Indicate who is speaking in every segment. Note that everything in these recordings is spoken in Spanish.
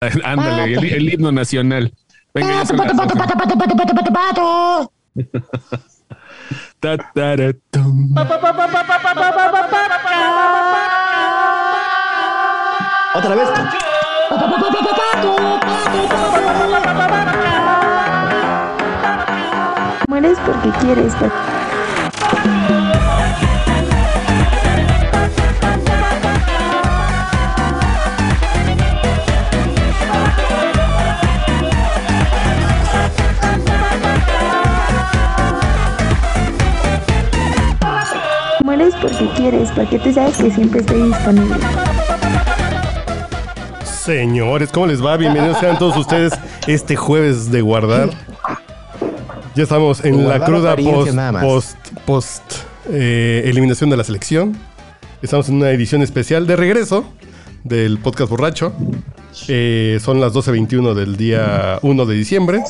Speaker 1: Ándale, el, el himno nacional. Venga,
Speaker 2: Pato, pato, pato, pato, pato, pato, pato, pato.
Speaker 1: Tum.
Speaker 3: Otra vez.
Speaker 4: Mueres porque quieres, porque quieres, porque tú sabes que siempre estoy disponible.
Speaker 5: Señores, ¿cómo les va? Bienvenidos sean todos ustedes este jueves de guardar. Ya estamos en la cruda post, post, post eh, eliminación de la selección. Estamos en una edición especial de regreso del podcast borracho. Eh, son las 12.21 del día 1 de diciembre.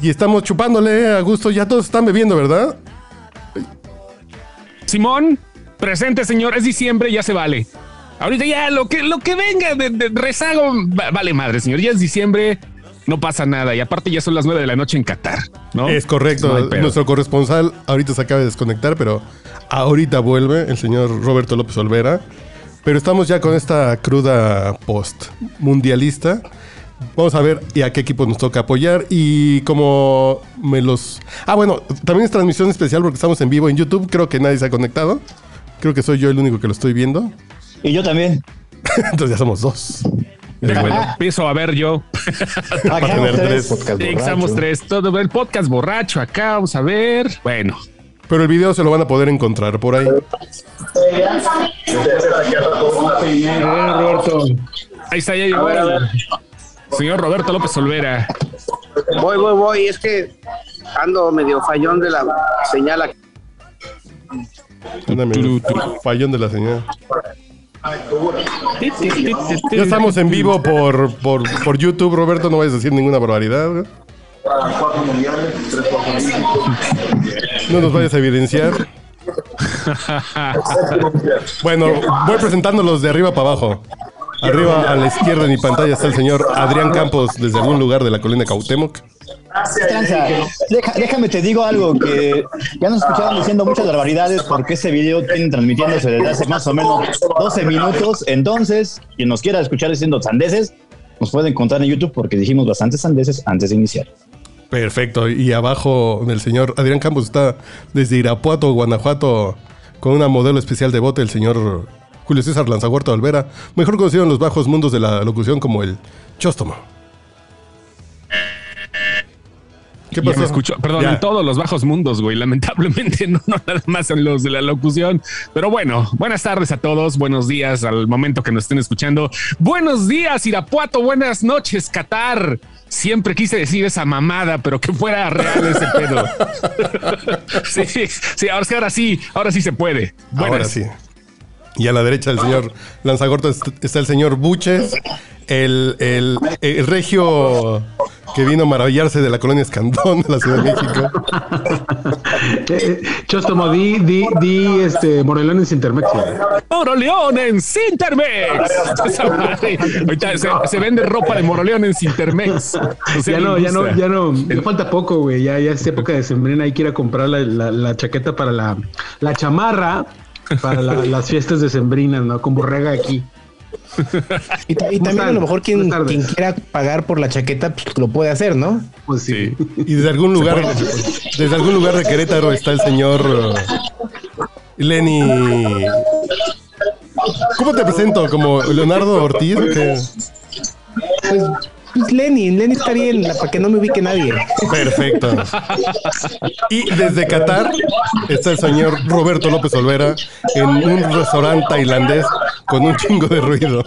Speaker 5: Y estamos chupándole a gusto. Ya todos están bebiendo, ¿verdad?
Speaker 1: Simón, presente, señor. Es diciembre, ya se vale. Ahorita ya lo que, lo que venga de, de rezago, va- vale madre, señor. Ya es diciembre, no pasa nada. Y aparte ya son las nueve de la noche en Qatar, ¿no?
Speaker 5: Es correcto.
Speaker 1: No.
Speaker 5: Nuestro corresponsal ahorita se acaba de desconectar, pero ahorita vuelve el señor Roberto López Olvera. Pero estamos ya con esta cruda post mundialista. Vamos a ver y a qué equipo nos toca apoyar y como me los... Ah, bueno, también es transmisión especial porque estamos en vivo en YouTube. Creo que nadie se ha conectado. Creo que soy yo el único que lo estoy viendo.
Speaker 3: Y yo también.
Speaker 5: Entonces ya somos dos.
Speaker 1: Empiezo a ver yo.
Speaker 5: Para tener tres.
Speaker 3: Podcast
Speaker 1: tres. Todo el podcast borracho acá. Vamos a ver. Bueno,
Speaker 5: Pero el video se lo van a poder encontrar por ahí.
Speaker 1: ahí está, ya llegó señor Roberto López Olvera.
Speaker 6: Voy, voy, voy. Es que ando medio fallón de la señal. aquí.
Speaker 5: Fallón de la señal. Ya estamos en vivo por, por, por YouTube, Roberto. No vayas a decir ninguna barbaridad. No nos vayas a evidenciar. Bueno, voy presentándolos de arriba para abajo. Arriba a la izquierda de mi pantalla está el señor Adrián Campos desde algún lugar de la colina Cautemoc.
Speaker 3: Tranza, deja- déjame te digo algo que ya nos escucharon diciendo muchas barbaridades porque ese video tiene transmitiéndose desde hace más o menos 12 minutos. Entonces, quien nos quiera escuchar diciendo sandeces, nos puede encontrar en YouTube porque dijimos bastantes sandeces antes de iniciar.
Speaker 5: Perfecto. Y abajo del señor Adrián Campos está desde Irapuato, Guanajuato, con una modelo especial de bote, el señor Julio César Lanzahuerta Olvera, mejor conocido en los bajos mundos de la locución como el Chóstomo. ¿Qué pasó?
Speaker 1: me escuchó, perdón,
Speaker 5: Ya.
Speaker 1: en todos los bajos mundos, güey. Lamentablemente, no, no nada más en los de la locución. Pero bueno, buenas tardes a todos, buenos días al momento que nos estén escuchando. Buenos días, Irapuato, buenas noches, Qatar. Siempre quise decir esa mamada, pero que fuera real ese pedo. sí, sí, ahora sí, ahora sí, ahora sí se puede. Buenas.
Speaker 5: Ahora sí. Y a la derecha del señor Lanzagorta est- está el señor Buches, el, el- el regio que vino a maravillarse de la colonia Escandón de la Ciudad de México.
Speaker 7: Eh, Chóstomo, di, di, di, este, Morelones Intermex. güey.
Speaker 1: Moroleón en madre. Ahorita se, se vende ropa de Moroleón en sea,
Speaker 7: Ya no, ya no, ya no, ya falta poco, güey. Ya, ya es época de sembrina. Hay que ir a comprar la, la- la chaqueta para la, la chamarra para la- las fiestas de sembrinas, ¿no? Con borrega aquí.
Speaker 2: Y, también a lo mejor quien, quien quiera pagar por la chaqueta pues, lo puede hacer, ¿no?
Speaker 7: Pues sí.
Speaker 5: Y desde algún lugar, desde algún lugar de Querétaro está el señor uh, Lenny. ¿Cómo te presento? ¿Como Leonardo Ortiz? o qué?
Speaker 2: Pues, pues Lenny, Lenny está bien, para que no me ubique nadie.
Speaker 5: Perfecto. Y desde Qatar está el señor Roberto López Olvera en un restaurante tailandés con un chingo de ruido.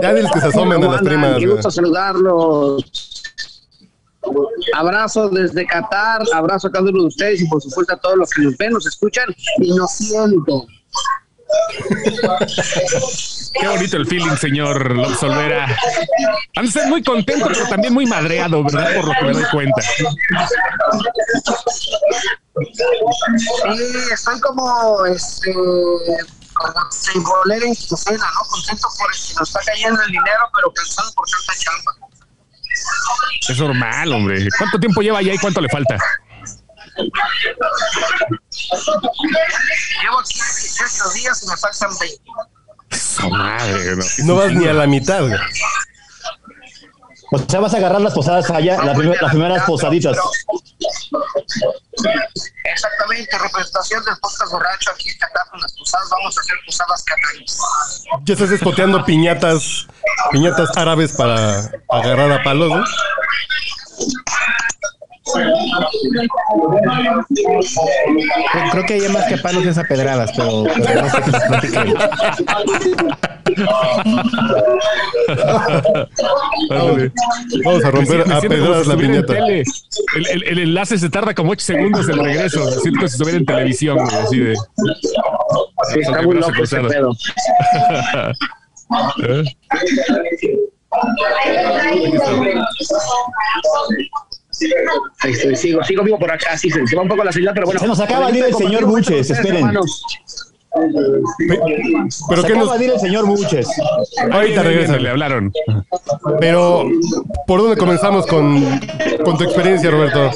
Speaker 5: ya diles que se asomen a
Speaker 6: ¿Cómo
Speaker 5: las primas.
Speaker 6: Qué gusto saludarlos. Abrazo desde Qatar, abrazo a cada uno de ustedes y por supuesto a todos los que nos ven, nos escuchan y nos sienten.
Speaker 1: Qué bonito el feeling, señor López Olvera. Han de ser muy contento, pero también muy madreado, ¿verdad? Por lo que me doy cuenta.
Speaker 6: Sí, estoy como, este, como simbolera en quincena, ¿no? Contento por el que nos está cayendo el dinero, pero pensando por tanta chamba.
Speaker 1: Es normal, hombre. ¿Cuánto tiempo lleva ya y cuánto le falta?
Speaker 6: Llevo aquí 18 días y me faltan 20.
Speaker 1: Su madre, no.
Speaker 5: No vas ni a la mitad, güey.
Speaker 8: O sea, vas a agarrar las posadas allá, la las primeras posaditas.
Speaker 6: Exactamente, representación del podcast borracho aquí en Qatar con las posadas. Vamos a hacer posadas cataríes.
Speaker 5: Ya estás espoteando piñatas, piñatas árabes para agarrar a palos, ¿no?
Speaker 3: Creo, creo que hay más que palos es a pedradas, pero, pero no sé.
Speaker 1: Ándale.
Speaker 5: Vamos a romper a pedradas la
Speaker 1: en
Speaker 5: piñata.
Speaker 1: El, el- el enlace se tarda como 8 segundos el regreso. Siento como si estuviera en televisión, güey, así de.
Speaker 6: Sí, está
Speaker 1: Ok,
Speaker 6: muy
Speaker 1: brazo
Speaker 6: loco ese
Speaker 1: cruzado.
Speaker 6: pedo.
Speaker 1: ¿Eh?
Speaker 6: Estoy, sigo, sigo vivo por acá, sí, se, se va un poco la señal, pero bueno.
Speaker 8: Se nos acaba de ir el señor Buches, esperen.
Speaker 5: Pero
Speaker 8: Se
Speaker 5: qué nos...
Speaker 8: el señor Buches.
Speaker 5: Ahorita regresa.
Speaker 1: Le hablaron.
Speaker 5: Pero, ¿por dónde comenzamos con, con tu experiencia, Roberto?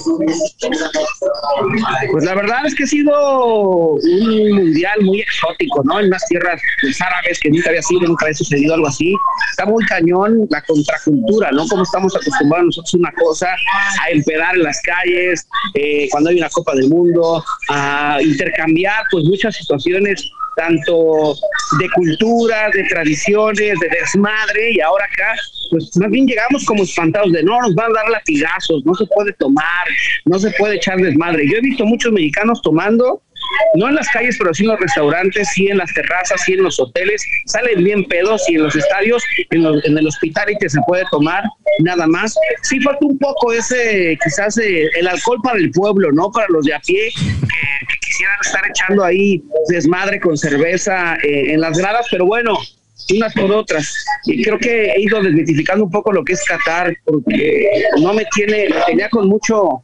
Speaker 6: Pues la verdad es que ha sido un mundial muy exótico, ¿no? En unas tierras pues, árabes que nunca había sido, nunca había sucedido algo así. Está muy cañón la contracultura, ¿no? Como estamos acostumbrados nosotros a una cosa, a empedar en las calles, eh, cuando hay una Copa del Mundo, a intercambiar pues muchas situaciones tanto de cultura, de tradiciones, de desmadre, y ahora acá, pues más bien llegamos como espantados de no, nos van a dar latigazos, no se puede tomar, no se puede echar desmadre. Yo he visto muchos mexicanos tomando, no en las calles, pero sí en los restaurantes, sí en las terrazas, sí en los hoteles, salen bien pedos y en los estadios, en, el hospital y que se puede tomar, nada más. Sí falta un poco ese, quizás eh, el alcohol para el pueblo, ¿no? Para los de a pie, que quisieran estar echando ahí desmadre con cerveza eh, en las gradas, pero bueno, unas por otras. Y creo que he ido desmitificando un poco lo que es Qatar, porque no me tiene, me tenía con mucho,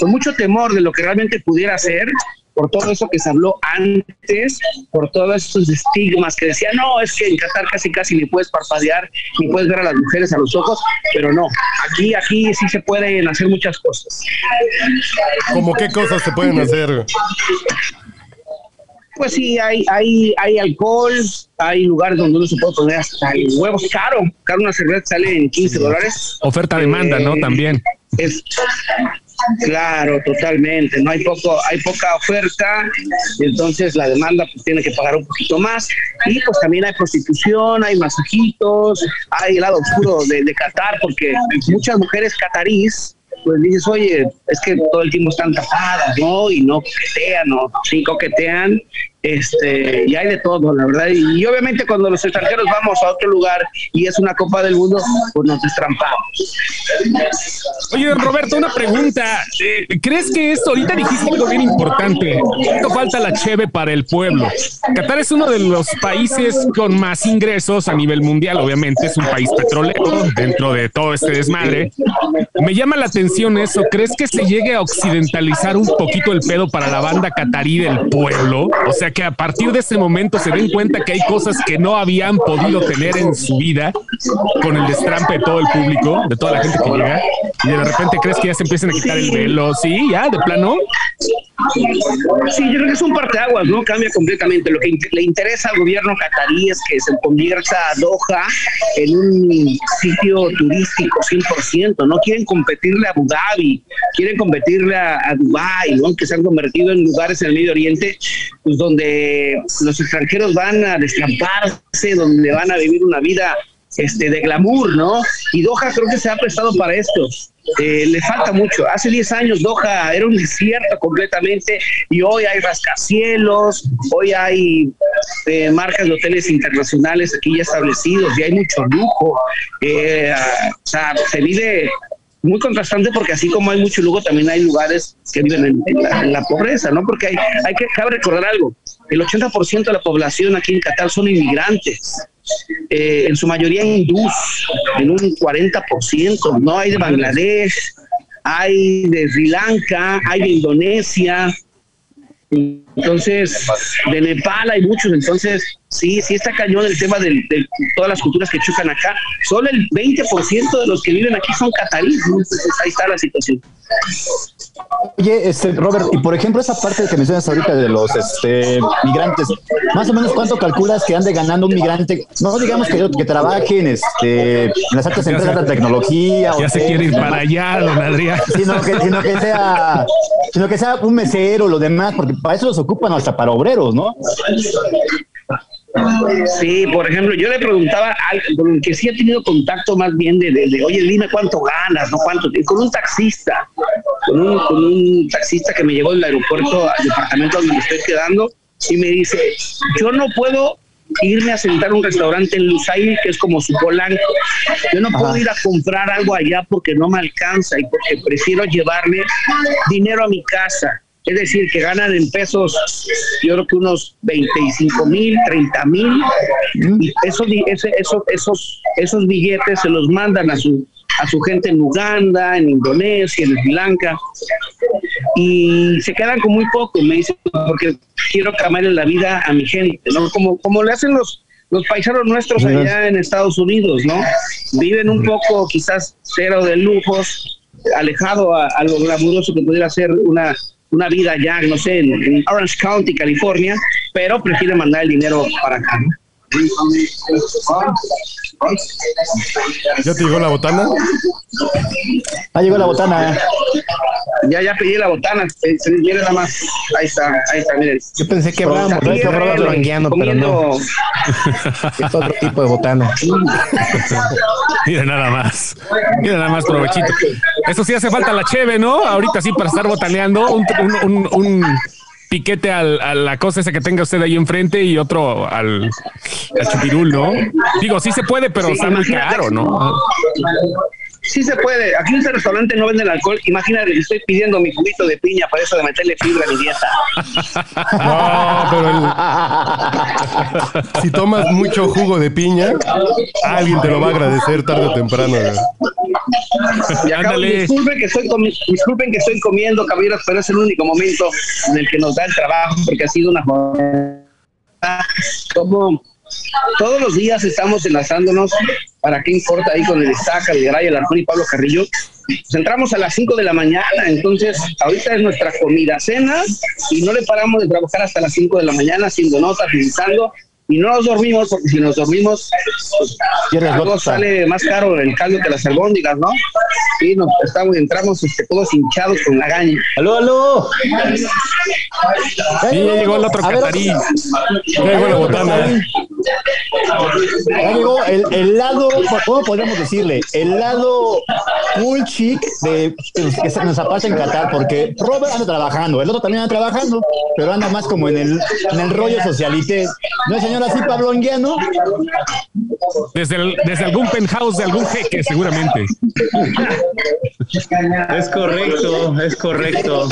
Speaker 6: con mucho temor de lo que realmente pudiera ser, por todo eso que se habló antes, por todos esos estigmas que decían, no, es que en Qatar casi casi ni puedes parpadear, ni puedes ver a las mujeres a los ojos, pero no, aquí, aquí sí se pueden hacer muchas cosas.
Speaker 5: ¿Cómo qué cosas se pueden hacer?
Speaker 6: Pues sí, hay, hay, hay alcohol, hay lugares donde uno se puede poner hasta el huevo caro. Caro una cerveza sale en 15 dólares.
Speaker 1: Oferta-demanda, ¿no?
Speaker 6: Eh,
Speaker 1: También.
Speaker 6: Es, claro, totalmente. No hay poco, hay poca oferta, y entonces la demanda pues tiene que pagar un poquito más. Y pues también hay prostitución, hay masajitos, hay el lado oscuro de, de Qatar, porque muchas mujeres catarís pues dices, oye, es que todo el tiempo están tapadas, ¿no? Y no coquetean, ¿no? Sí coquetean, este, y hay de todo, la verdad. Y, obviamente cuando los extranjeros vamos a otro lugar y es una Copa del Mundo, pues nos destrampamos.
Speaker 1: Oye, Roberto, una pregunta. ¿Crees que esto, ahorita dijiste algo bien importante, ¿cuánto falta la cheve para el pueblo? Qatar es uno de los países con más ingresos a nivel mundial, obviamente es un país petrolero dentro de todo este desmadre. Me llama la atención eso, ¿crees que se llegue a occidentalizar un poquito el pedo para la banda catarí del pueblo? O sea, que a partir de ese momento se den cuenta que hay cosas que no habían podido tener en su vida con el destrampe de todo el público, de toda la gente que llega, y de repente crees que ya se empiezan a quitar el velo, sí, ya, de plano.
Speaker 6: Sí, yo creo que es un parteaguas, ¿no? Cambia completamente. Lo que in- le interesa al gobierno catarí es que se convierta a Doha en un sitio turístico 100%, ¿no? Quieren competirle a Abu Dhabi, quieren competirle a, a Dubái, ¿no? Que se han convertido en lugares en el Medio Oriente pues, donde los extranjeros van a destramparse, donde van a vivir una vida este, de glamour, ¿no? Y Doha creo que se ha prestado para esto. Eh, le falta mucho. Hace 10 años Doha era un desierto completamente y hoy hay rascacielos, hoy hay eh, marcas de hoteles internacionales aquí ya establecidos y hay mucho lujo. Eh, ah, o sea, se vive muy contrastante porque así como hay mucho lujo, también hay lugares que viven en, la pobreza, ¿no? Porque hay, hay que cabe recordar algo, el 80% de la población aquí en Qatar son inmigrantes, eh, en su mayoría hindús, en un 40%, ¿no? Hay de Bangladesh, hay de Sri Lanka, hay de Indonesia, Entonces, de Nepal hay muchos, entonces sí, sí está cañón el tema del- de, todas las culturas que chocan acá. Solo el 20% de los que viven aquí son cataríes, entonces ahí está la situación.
Speaker 3: Oye, este, Robert, y por ejemplo, esa parte que mencionas ahorita de los este, migrantes, más o menos cuánto calculas que ande ganando un migrante, no digamos que, que trabaje en, este, en las altas empresas
Speaker 1: se-
Speaker 3: de tecnología,
Speaker 1: Ya se
Speaker 3: hoteles,
Speaker 1: quiere ir para allá, don Adrián.
Speaker 3: sino que, sino que sea sino que sea un mesero, lo demás, porque para eso los ocupan hasta para obreros, ¿no?
Speaker 6: Sí, por ejemplo, yo le preguntaba al con el que sí ha tenido contacto más bien de, de- de, oye, dime cuánto ganas, ¿no? ¿Cuánto? Con un taxista, con un, con un taxista que me llevó del aeropuerto al departamento donde me estoy quedando y me dice, yo no puedo irme a sentar a un restaurante en Lusail, que es como su polanco. Yo no puedo ir a comprar algo allá porque no me alcanza y porque prefiero llevarme dinero a mi casa. Es decir, que ganan en pesos, yo creo que unos 25 mil, 30 mil. Y esos, esos, esos, esos billetes se los mandan a su, a su gente en Uganda, en Indonesia, en Sri Lanka. Y se quedan con muy poco, me dicen, porque quiero cambiarle la vida a mi gente, ¿no? Como, como le hacen los, los paisanos nuestros allá en Estados Unidos, ¿no? Viven un poco, quizás cero de lujos, alejado a, a lo glamuroso que pudiera ser una, una vida allá, no sé, en, Orange County, California, pero prefieren mandar el dinero para acá.
Speaker 5: ¿Ya te llegó la botana?
Speaker 3: Ah, llegó la botana.
Speaker 6: Ya, ya pedí la botana, se, nada más, ahí está, ahí está, miren.
Speaker 2: Yo pensé que hablábamos de
Speaker 6: eh,
Speaker 2: Longuiano, pero no. Es otro tipo de botana.
Speaker 1: Mira nada más. Mira nada más, provechito. Eso sí hace falta la cheve, ¿no? Ahorita sí para estar botaneando un, un, un- un piquete al- a la cosa esa que tenga usted ahí enfrente y otro al, al chupirul, ¿no? Digo, sí se puede, pero
Speaker 6: Sí,
Speaker 1: está muy caro, ¿no?
Speaker 6: Sí se puede. Aquí en este restaurante no venden alcohol. Imagínate, estoy pidiendo mi juguito de piña para eso de meterle fibra a mi dieta.
Speaker 5: No, pero el- si tomas mucho jugo de piña, alguien te lo va a agradecer tarde o temprano.
Speaker 6: Y acabo, disculpen que estoy disculpen que estoy comiendo, caballeros, pero es el único momento en el que nos da el trabajo porque ha sido una jornada como todos los días estamos enlazándonos para qué importa ahí con el Estaca, el Garay, el Arjón y Pablo Carrillo. Pues entramos a las 5 de la mañana, entonces ahorita es nuestra comida, cena, y no le paramos de trabajar hasta las 5 de la mañana haciendo notas, visitando, y no nos dormimos, porque si nos dormimos, pues, algo sale más caro el caldo que las albóndigas, ¿no? Sí, nos estamos, entramos este, todos hinchados con la gaña.
Speaker 3: ¡Aló, aló!
Speaker 1: Sí, ya llegó el otro
Speaker 3: A ver,
Speaker 1: catarí.
Speaker 5: Ya llegó la botana.
Speaker 3: Ya llegó el, el lado, ¿cómo podemos decirle? El lado cool chic de que se nos aparta en Qatar, porque Robert anda trabajando, el otro también anda trabajando, pero anda más como en el, en el rollo socialité. ¿No es señor así, Pablo Anguiano?
Speaker 1: Desde, el- desde algún penthouse de algún jeque, seguramente.
Speaker 9: Es correcto, es correcto.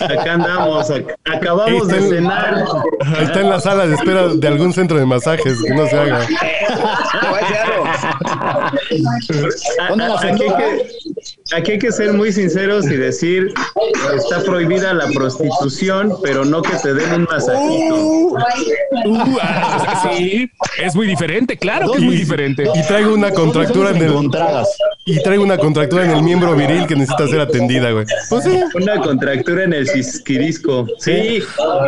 Speaker 9: Acá andamos, ac- acabamos de cenar.
Speaker 5: Está en la sala de espera de algún centro de masajes, que no se haga.
Speaker 6: Te voy a decir algo.
Speaker 3: ¿Dónde la
Speaker 9: Aquí hay, que, aquí hay que ser muy sinceros y decir, está prohibida la prostitución, pero no que te den un masajito.
Speaker 1: Uh, ah, sí, es muy diferente, claro que es muy diferente.
Speaker 5: Y traigo una contractura en el y traigo una contractura en el miembro viril que necesita ser atendida, güey. Pues sí.
Speaker 9: Una contractura en el cisquirisco. Sí,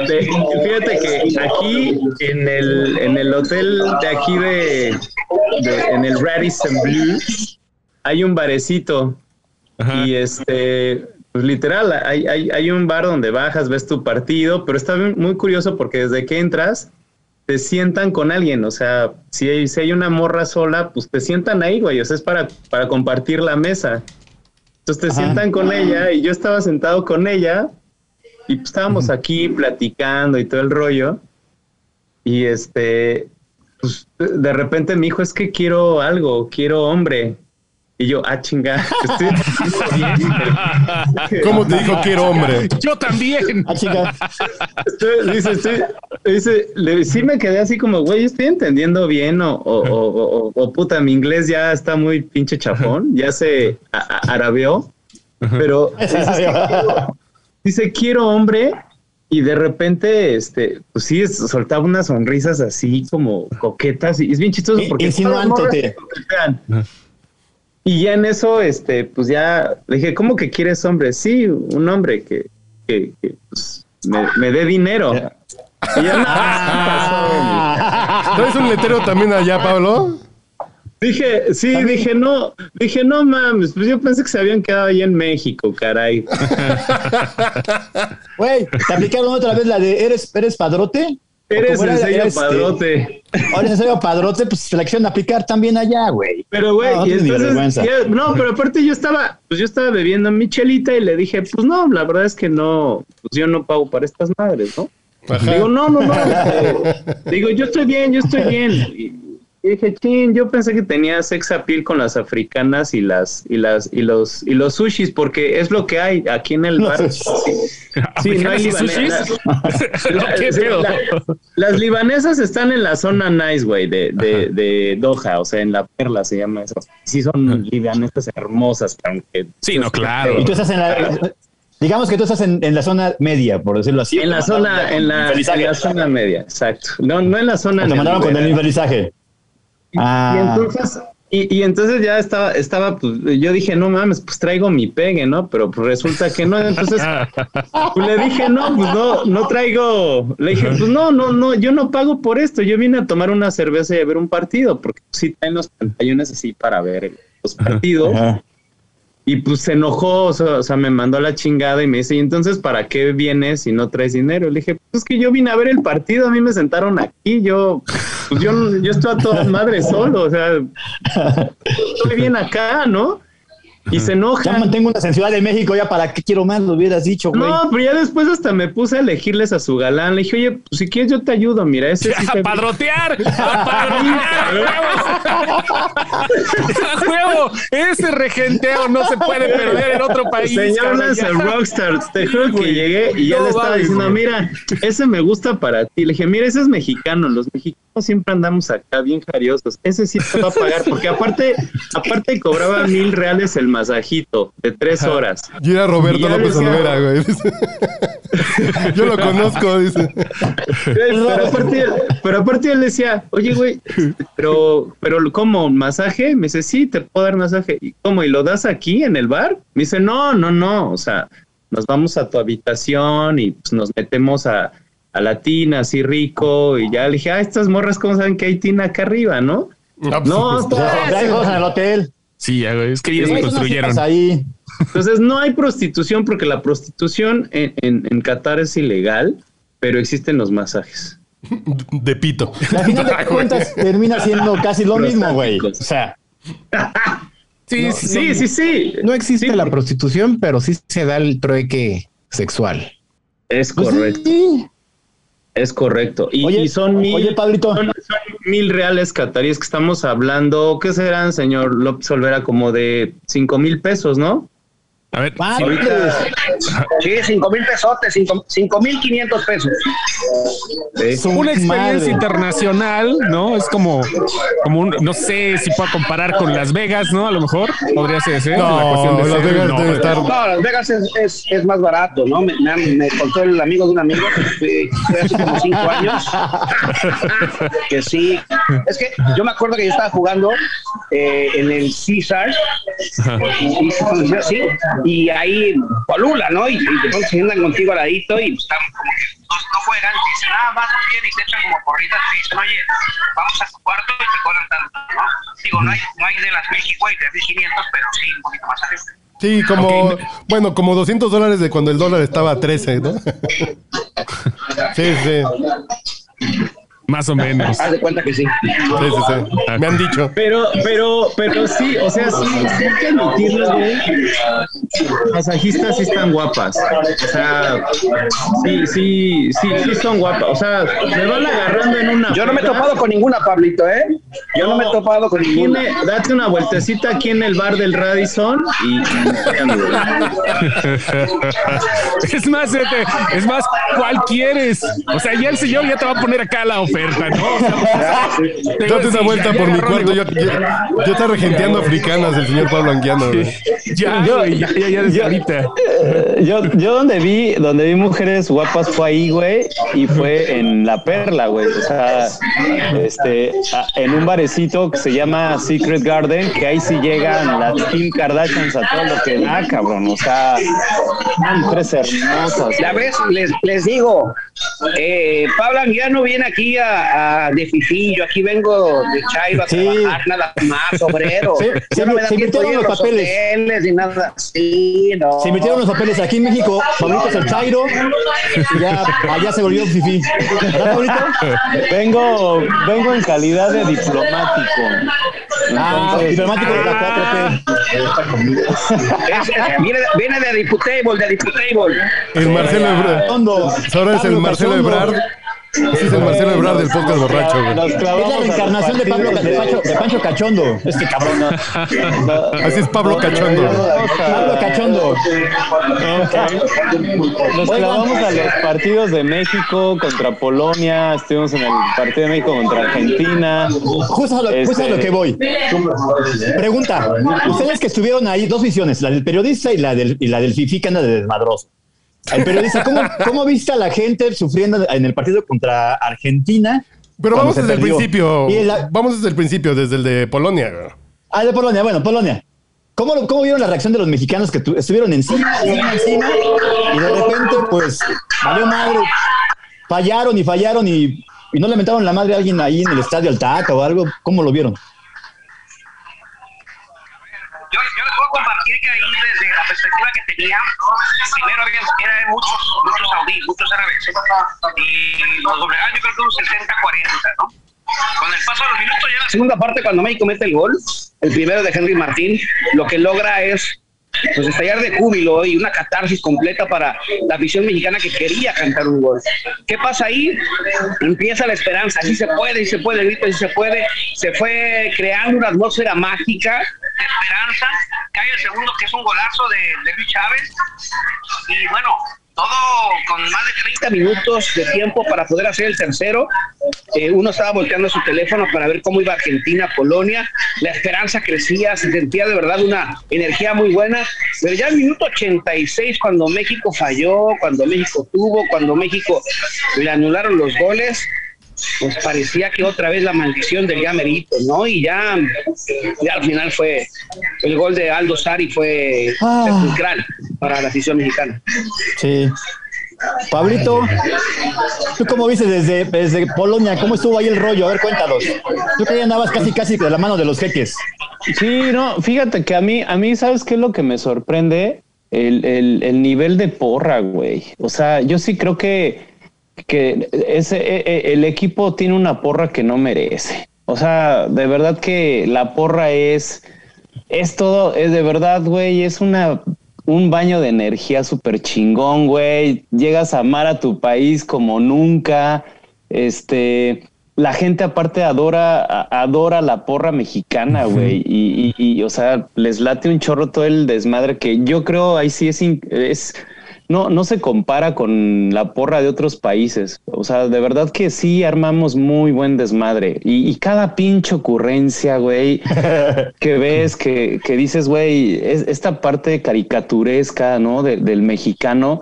Speaker 9: de- fíjate que aquí en el, en el hotel de aquí de, de- en el Radisson Blue hay un barecito
Speaker 1: Ajá.
Speaker 9: y este pues literal hay, hay, hay un bar donde bajas, ves tu partido, pero está muy curioso porque desde que entras te sientan con alguien, o sea, si hay, si hay una morra sola, pues te sientan ahí, güey, o sea, es para, para compartir la mesa. Entonces te
Speaker 3: Ajá.
Speaker 9: sientan con ella y yo estaba sentado con ella y pues, estábamos aquí platicando y todo el rollo. Y este, pues de repente me dijo, es que quiero algo, quiero hombre. Y yo, ah, chinga, estoy entendiendo bien.
Speaker 5: ¿Cómo te dijo quiero hombre?
Speaker 1: Yo también.
Speaker 3: Ah.
Speaker 9: Estoy- dice, estoy- dice, le- sí me quedé así como, güey, estoy entendiendo bien o, o, o- o- o, puta, mi inglés ya está muy pinche chafón, ya se a- a- arabeó, pero dice, quiero hombre. Y de repente, este, pues sí, soltaba unas sonrisas así como coquetas. Y es bien chistoso
Speaker 3: I-
Speaker 9: porque.
Speaker 3: insinuándote.
Speaker 9: Y ya en eso, este, pues ya le dije, ¿cómo que quieres hombre? Sí, un hombre que, que, que, pues, me, me dé dinero. Y ya nada,
Speaker 5: ¿Traes un letrero también allá, Pablo?
Speaker 9: Dije, sí, dije, no, dije, no mames, pues yo pensé que se habían quedado ahí en México, caray.
Speaker 3: Güey, ¿te aplicaron otra vez la de eres, eres padrote? ¿O
Speaker 9: Eres sello
Speaker 3: Era, este,
Speaker 9: padrote.
Speaker 3: Ahora en serio padrote, pues se la quisieron aplicar también allá, güey.
Speaker 9: Pero, güey,
Speaker 3: No, no
Speaker 9: entonces, ya- pero aparte yo estaba, pues yo estaba bebiendo mi chelita y le dije, pues no, la verdad es que no, pues yo no pago para estas madres, ¿no?
Speaker 5: Ajá.
Speaker 9: Digo, no, no, no. digo, yo estoy bien, yo estoy bien. Y, y dije, chin, yo pensé que tenía sex appeal con las africanas y las, y las, y los, y los sushis, porque es lo que hay aquí en el bar. Sí, sí, no hay. La- la- las libanesas están en la zona nice, güey, de, de, de Doha, o sea, en la perla se llama eso. Sí, son libanesas hermosas, aunque.
Speaker 1: Sí, no, claro.
Speaker 3: Y tú estás en la. Digamos que tú estás en, en la zona media, por decirlo así.
Speaker 9: En la zona, en la,
Speaker 3: infelizaje.
Speaker 9: en la zona media, exacto. No, no en la zona.
Speaker 3: O te mandaron con el
Speaker 9: neoliberal. Y
Speaker 3: Ah.
Speaker 9: entonces, y, y entonces ya estaba, estaba, pues, yo dije, no mames, pues traigo mi pegue, ¿no? Pero pues resulta que no. Entonces, pues, le dije, no, pues no, no traigo. Le dije, pues no, no, no, yo no pago por esto. Yo vine a tomar una cerveza y a ver un partido, porque sí traen los pantallones así para ver los partidos.
Speaker 3: Ajá.
Speaker 9: Y pues se enojó, o sea, me mandó la chingada y me dice, ¿y entonces para qué vienes si no traes dinero? Le dije, pues es que yo vine a ver el partido, a mí me sentaron aquí, yo, pues yo, yo estoy a toda madre solo, o sea, estoy bien acá, ¿no? Y se
Speaker 3: Ya
Speaker 9: enoja.
Speaker 3: mantengo una en Ciudad de México, ya para qué quiero más, lo hubieras dicho, güey.
Speaker 9: No, pero ya después hasta me puse a elegirles a su galán. Le dije, oye, pues si quieres yo te ayudo, mira, ese sí
Speaker 1: ¡A padrotear! ¡A padrotear! ¡A huevo! ¡A huevo! Ese regenteo no se puede perder en otro país.
Speaker 9: Señor Lance
Speaker 1: ya.
Speaker 9: Rockstar, te juro que llegué y ya
Speaker 1: No
Speaker 9: le estaba diciendo,
Speaker 1: güey.
Speaker 9: mira, ese me gusta para ti. Le dije, mira, ese es mexicano, los mexicanos siempre andamos acá bien jariosos. Ese sí te va a pagar, porque aparte, aparte cobraba mil reales el masajito de tres horas.
Speaker 5: Y era
Speaker 9: Y
Speaker 5: Roberto
Speaker 9: ya
Speaker 5: López Olvera, güey. Yo lo conozco, dice.
Speaker 9: Pero aparte, pero aparte él decía, oye, güey, pero, pero ¿cómo? ¿Masaje? Me dice, sí, te puedo dar masaje. ¿Y cómo? ¿Y lo das aquí en el bar? Me dice, no, no, no. O sea, nos vamos a tu habitación y pues, nos metemos a, a la tina así rico. Y ya le dije, ah, estas morras, ¿cómo saben que hay tina acá arriba, no?
Speaker 5: Ah, pues,
Speaker 9: No,
Speaker 3: O sea,
Speaker 9: está-
Speaker 3: hay cosas en el hotel.
Speaker 1: Sí, ya, güey, es que ellos
Speaker 3: unas
Speaker 1: construyeron.
Speaker 3: Ahí.
Speaker 9: Entonces no hay prostitución porque la prostitución en, en, en Qatar es ilegal, pero existen los masajes.
Speaker 5: De pito.
Speaker 3: Al final de cuentas termina siendo casi lo mismo, güey. O sea,
Speaker 1: Sí,
Speaker 9: Sí, sí, sí.
Speaker 2: No existe
Speaker 9: Sí,
Speaker 2: la prostitución, pero sí se da el trueque sexual.
Speaker 9: Es
Speaker 3: pues
Speaker 9: correcto,
Speaker 3: sí.
Speaker 9: Es correcto. Y,
Speaker 3: Oye,
Speaker 9: y son mil,
Speaker 3: oye, Pablito.
Speaker 9: son- son mil reales cataríes que estamos hablando. ¿Qué serán, señor López Olvera? Como de cinco mil pesos, ¿no?
Speaker 1: A ver,
Speaker 3: Ah,
Speaker 1: sí.
Speaker 6: Sí, cinco mil pesotes, cinco, cinco mil quinientos pesos.
Speaker 9: Sí.
Speaker 1: Una experiencia
Speaker 3: madre.
Speaker 1: internacional, ¿no? Es como, como un, no sé si puedo comparar con Las Vegas, ¿no? A lo mejor podría ser ese.
Speaker 5: No,
Speaker 1: la cuestión de
Speaker 5: Las
Speaker 1: ser-
Speaker 5: Vegas
Speaker 1: no,
Speaker 5: estar.
Speaker 6: No, Las Vegas es, es, es más barato, ¿no? Me, me, me contó el amigo de un amigo que hace como cinco años. Que sí. Es que yo me acuerdo que yo estaba jugando eh, en el Caesar y, y así, y ahí Colula, ¿no? Y, y de pronto se sientan contigo al ladito y pues, están como que no, no juegan, y dicen, ah, vas muy bien, y te echan como porritas, y dicen, oye, vamos a tu cuarto y te cobran tanto, ¿no? Digo, no hay, no hay de las mil y de 1500, pero sí, un poquito más arriba.
Speaker 5: Sí, como, bueno, como 200 dólares de cuando el dólar estaba a 13, ¿no? Sí, sí.
Speaker 1: Más o menos.
Speaker 6: Haz de cuenta que sí.
Speaker 5: Sí, sí, sí. Me han dicho.
Speaker 9: Pero, pero, pero sí, o sea, sí, sí hay que admitirlo, güey. Masajistas sí están guapas. O sea, sí, sí, sí, sí son guapas. O sea, me van agarrando en una.
Speaker 6: Yo no me he topado con ninguna, Pablito, ¿eh? Yo no me he topado con ninguna.
Speaker 9: date una vueltecita aquí en el bar del Radisson y.
Speaker 1: Es más, fíjate, es más, ¿cuál quieres? O sea, ya el señor ya te va a poner acá la oferta oferta, ¿no? O sea, te-
Speaker 5: Date una vuelta por mi cuarto. Yo, yo, yo está regenteando africanas el señor Pablo Anguiano.
Speaker 1: Ya, güey, ya, ya, ya desde
Speaker 9: Yo-
Speaker 1: ahorita.
Speaker 9: Eh, yo, yo donde vi, donde vi mujeres guapas fue ahí, güey, y fue en La Perla, güey. O sea, este, en un barecito que se llama Secret Garden, que ahí sí llegan las Kim Kardashians a todo lo que da, cabrón. O sea, mujeres hermosas.
Speaker 6: Ya ves, les, les digo, eh, Pablo Anguiano viene aquí a, a de fifí, yo aquí vengo de Chairo a
Speaker 9: Sí.
Speaker 6: trabajar nada más, obrero.
Speaker 9: Se-
Speaker 6: no me da
Speaker 9: se
Speaker 6: tiempo de ir
Speaker 9: invirtieron
Speaker 6: a
Speaker 9: los papeles.
Speaker 6: hoteles ni nada. Sí, no.
Speaker 9: Se emitieron los papeles aquí en México. Pablito es el Chairo. Y ya allá se volvió Fifi. Vengo, vengo en calidad de diplomático.
Speaker 6: Ah,
Speaker 9: Entonces, diplomático de la 4T.
Speaker 6: Es- es- viene, viene de Diputable, de Diputable.
Speaker 5: El Marcelo Ebrard. Ahora es el Marcelo. Ebrard. Ese es el Marcelo Ebrard del podcast borracho, güey.
Speaker 3: Es la reencarnación de Pablo de Pancho, de Pancho Cachondo. Este cabrón.
Speaker 9: No,
Speaker 5: Así es Pablo Cachondo.
Speaker 3: Pablo Cachondo.
Speaker 9: Nos clavamos a los partidos de México contra Polonia, estuvimos en el partido de México contra Argentina.
Speaker 3: Justo a lo, justo a lo
Speaker 9: Este-
Speaker 3: que voy. Pregunta. Ustedes que estuvieron ahí, dos visiones, la del periodista y la del, y la del Fifi que anda de desmadroso. Periodista, ¿cómo, ¿cómo viste a la gente sufriendo en el partido contra Argentina?
Speaker 5: Pero vamos desde el principio.
Speaker 3: La-
Speaker 5: Vamos desde el principio, desde el de Polonia.
Speaker 3: Ah, de Polonia, bueno, Polonia. ¿Cómo, ¿Cómo vieron la reacción de los mexicanos que tu- estuvieron encima, encima, encima? Y de repente, pues, valió madre. Fallaron y fallaron y, y no le metaron la madre a alguien ahí en el estadio Altaca o algo. ¿Cómo lo vieron?
Speaker 6: Compartir que ahí desde la perspectiva que tenía, primero había era muchos, muchos saudíes, muchos árabes, y los doblegaban yo creo que un 60-40, ¿no? Con el paso de los minutos ya la segunda parte cuando México mete el gol, el primero de Henry Martín, lo que logra es pues estallar de júbilo y una catarsis completa para la afición mexicana que quería cantar un gol. ¿Qué pasa ahí? Empieza la esperanza, sí se puede, sí se puede, grito, sí se puede. Se fue creando una atmósfera mágica esperanza. Cae el segundo, que es un golazo de Luis Chávez. Y bueno, todo con más de 30 minutos de tiempo para poder hacer el tercero. Eh, uno estaba volteando su teléfono para ver cómo iba Argentina, Polonia. La esperanza crecía, se sentía de verdad una energía muy buena. Pero ya el minuto 86, cuando México falló, cuando México tuvo, cuando México le anularon los goles, pues parecía que otra vez la maldición del ya merito, ¿no? Y ya, ya al final fue el gol de Aldo Sari fue
Speaker 3: Ah.
Speaker 6: sepulcral para la afición mexicana.
Speaker 3: Sí. Pablito, ¿tú cómo viste desde, desde Polonia? ¿Cómo estuvo ahí el rollo? A ver, cuéntanos. Tú que andabas casi, casi de la mano de los jeques.
Speaker 9: Sí, no, fíjate que a mí, a mí, ¿sabes qué es lo que me sorprende? El, el, el nivel de porra, güey. O sea, yo sí creo que, que ese, e- e- el equipo tiene una porra que no merece. O sea, de verdad que la porra es, es todo, es de verdad, güey, es una, un baño de energía súper chingón, güey. Llegas a amar a tu país como nunca. Este, la gente aparte adora, a- adora la porra mexicana, güey. Y, y- y, o sea, les late un chorro todo el desmadre que yo creo ahí sí es, es no, no se compara con la porra de otros países. O sea, de verdad que sí armamos muy buen desmadre. Y, y cada pinche ocurrencia, güey, que ves, que, que dices, güey, es esta parte caricaturesca, ¿no? De- del mexicano,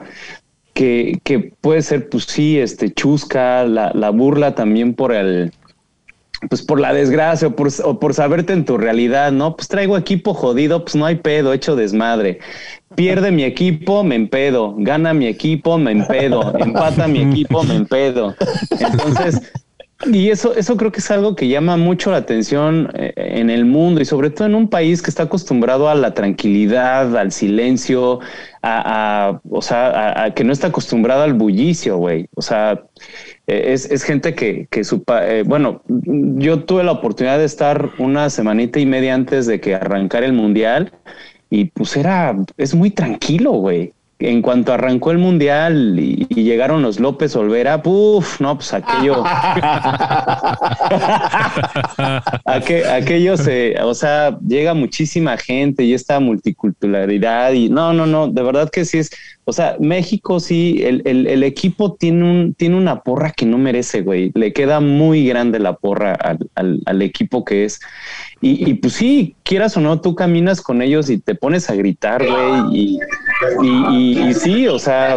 Speaker 9: que, que puede ser, pues sí, este, chusca, la, la burla también por el, pues por la desgracia o por, o por saberte en tu realidad, ¿no? Pues traigo equipo jodido, pues no hay pedo, hecho desmadre. Pierde mi equipo, me empedo. Gana mi equipo, me empedo. Empata mi equipo, me empedo. Entonces, y eso, eso creo que es algo que llama mucho la atención eh, en el mundo y sobre todo en un país que está acostumbrado a la tranquilidad, al silencio, a, o sea, a, a que no está acostumbrado al bullicio, güey. O sea, es, es gente que, que su, eh, bueno, yo tuve la oportunidad de estar una semanita y media antes de que arrancara el mundial y pues era, es muy tranquilo, güey. en cuanto arrancó el mundial y, llegaron los López Olvera, puff, no, pues aquello. aquello se, o sea, llega muchísima gente y esta multiculturalidad y no, no, no, de verdad que sí es, o sea, México sí, el, el, equipo tiene, un, tiene una porra que no merece, güey. Le queda muy grande la porra al, al, equipo que es. Y, y, pues sí, quieras o no, tú caminas con ellos y te pones a gritar, güey. Y, y, y, sí, o sea,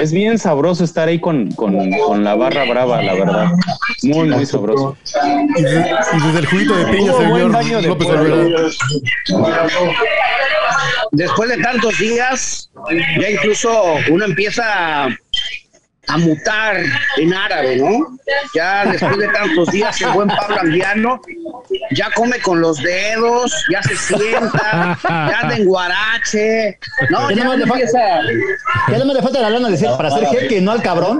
Speaker 9: es bien sabroso estar ahí con, con, con la barra brava, la verdad. Muy, muy sabroso.
Speaker 5: Y, desde el juguito de piña, señor López
Speaker 6: Después de tantos días, ya incluso uno empieza a mutar en árabe, ¿no? Ya después de tantos días, el buen Pablo Anguiano ya come con los dedos, ya se sienta, ya anda en guarache. No, ya, no me empieza.
Speaker 3: Ya no me le falta la lana de decir, para hacer jeque, no al cabrón.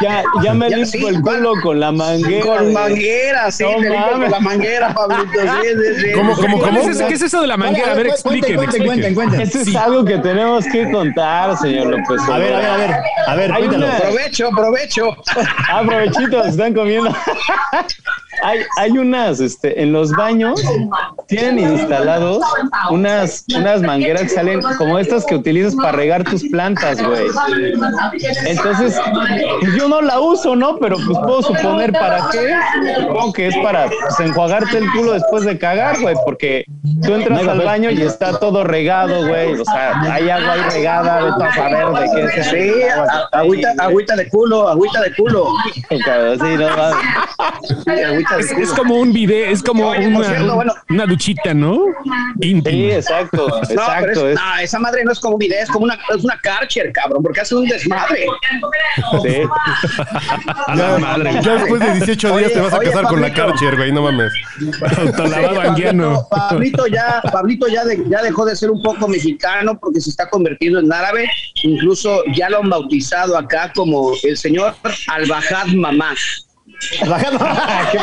Speaker 9: Ya, ya me limpio el culo con la manguera.
Speaker 6: Con manguera, sí, no, con la manguera, Pablito. Sí, sí, sí.
Speaker 1: ¿Cómo, cómo, cómo? ¿Qué es, eso de la manguera? A ver, explíquenme. Cuenten,
Speaker 9: cuenten, cuenten. Esto es algo que tenemos que contar, señor López.
Speaker 3: A ver, a ver, a ver. A ver,
Speaker 6: cuéntalo. Provecho, provecho.
Speaker 9: Ah, provechitos, están comiendo. hay, hay unas, este, en los baños tienen instalados unas, unas mangueras que salen como estas que utilizas para regar tus plantas, güey. Entonces, pues yo no la uso, ¿no? Pero pues puedo suponer para qué. Supongo que es para pues, enjuagarte el culo después de cagar, güey, porque tú entras al baño y está todo regado, güey. O sea, hay agua ahí regada, vete a saber de qué es.
Speaker 6: Sí, agüita, agüita de culo, agüita de culo. Sí,
Speaker 1: no, es, como un video, es como una, una, duchita, ¿no?
Speaker 9: Sí, exacto, exacto.
Speaker 6: No, esa madre no es como un video, es como una, es una Karcher, cabrón, porque hace un desmadre. Sí.
Speaker 5: ya, madre. ya después de 18 días te vas a casar con la Karcher, güey, no mames.
Speaker 6: Pablito ya, Pablito ya, ya dejó de ser un poco mexicano porque se está convirtiendo en árabe. Incluso ya lo han bautizado acá como el señor Al-Bajad Mamá.
Speaker 3: ¡Qué!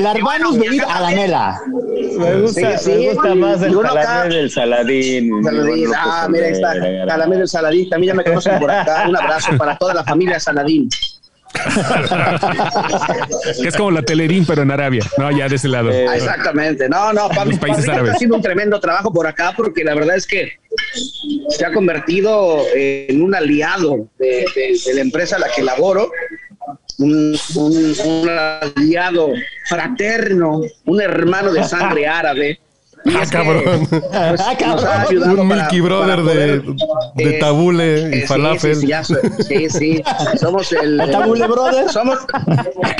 Speaker 3: Larvanos venir a la mela.
Speaker 9: Me gusta, me gusta más el calamé del Saladín.
Speaker 6: Saladín. Ah, mira, está. Calamé del Saladín. También ya me conocen por acá. Un abrazo para toda la familia Saladín.
Speaker 1: Es como la Telerín, pero en Arabia, no, ya de ese lado.
Speaker 6: Eh, exactamente. No, no, Pablo, está haciendo un tremendo trabajo por acá porque la verdad es que se ha convertido en un aliado de, la empresa a la que laboro. Un, un aliado fraterno, un hermano de sangre árabe
Speaker 5: Ah, cabrón. Pues, ah, cabrón. Un Milky Brother de, de, tabule y eh, falafel.
Speaker 6: Sí, sí, Somos el.
Speaker 3: tabule Brother?
Speaker 6: Somos,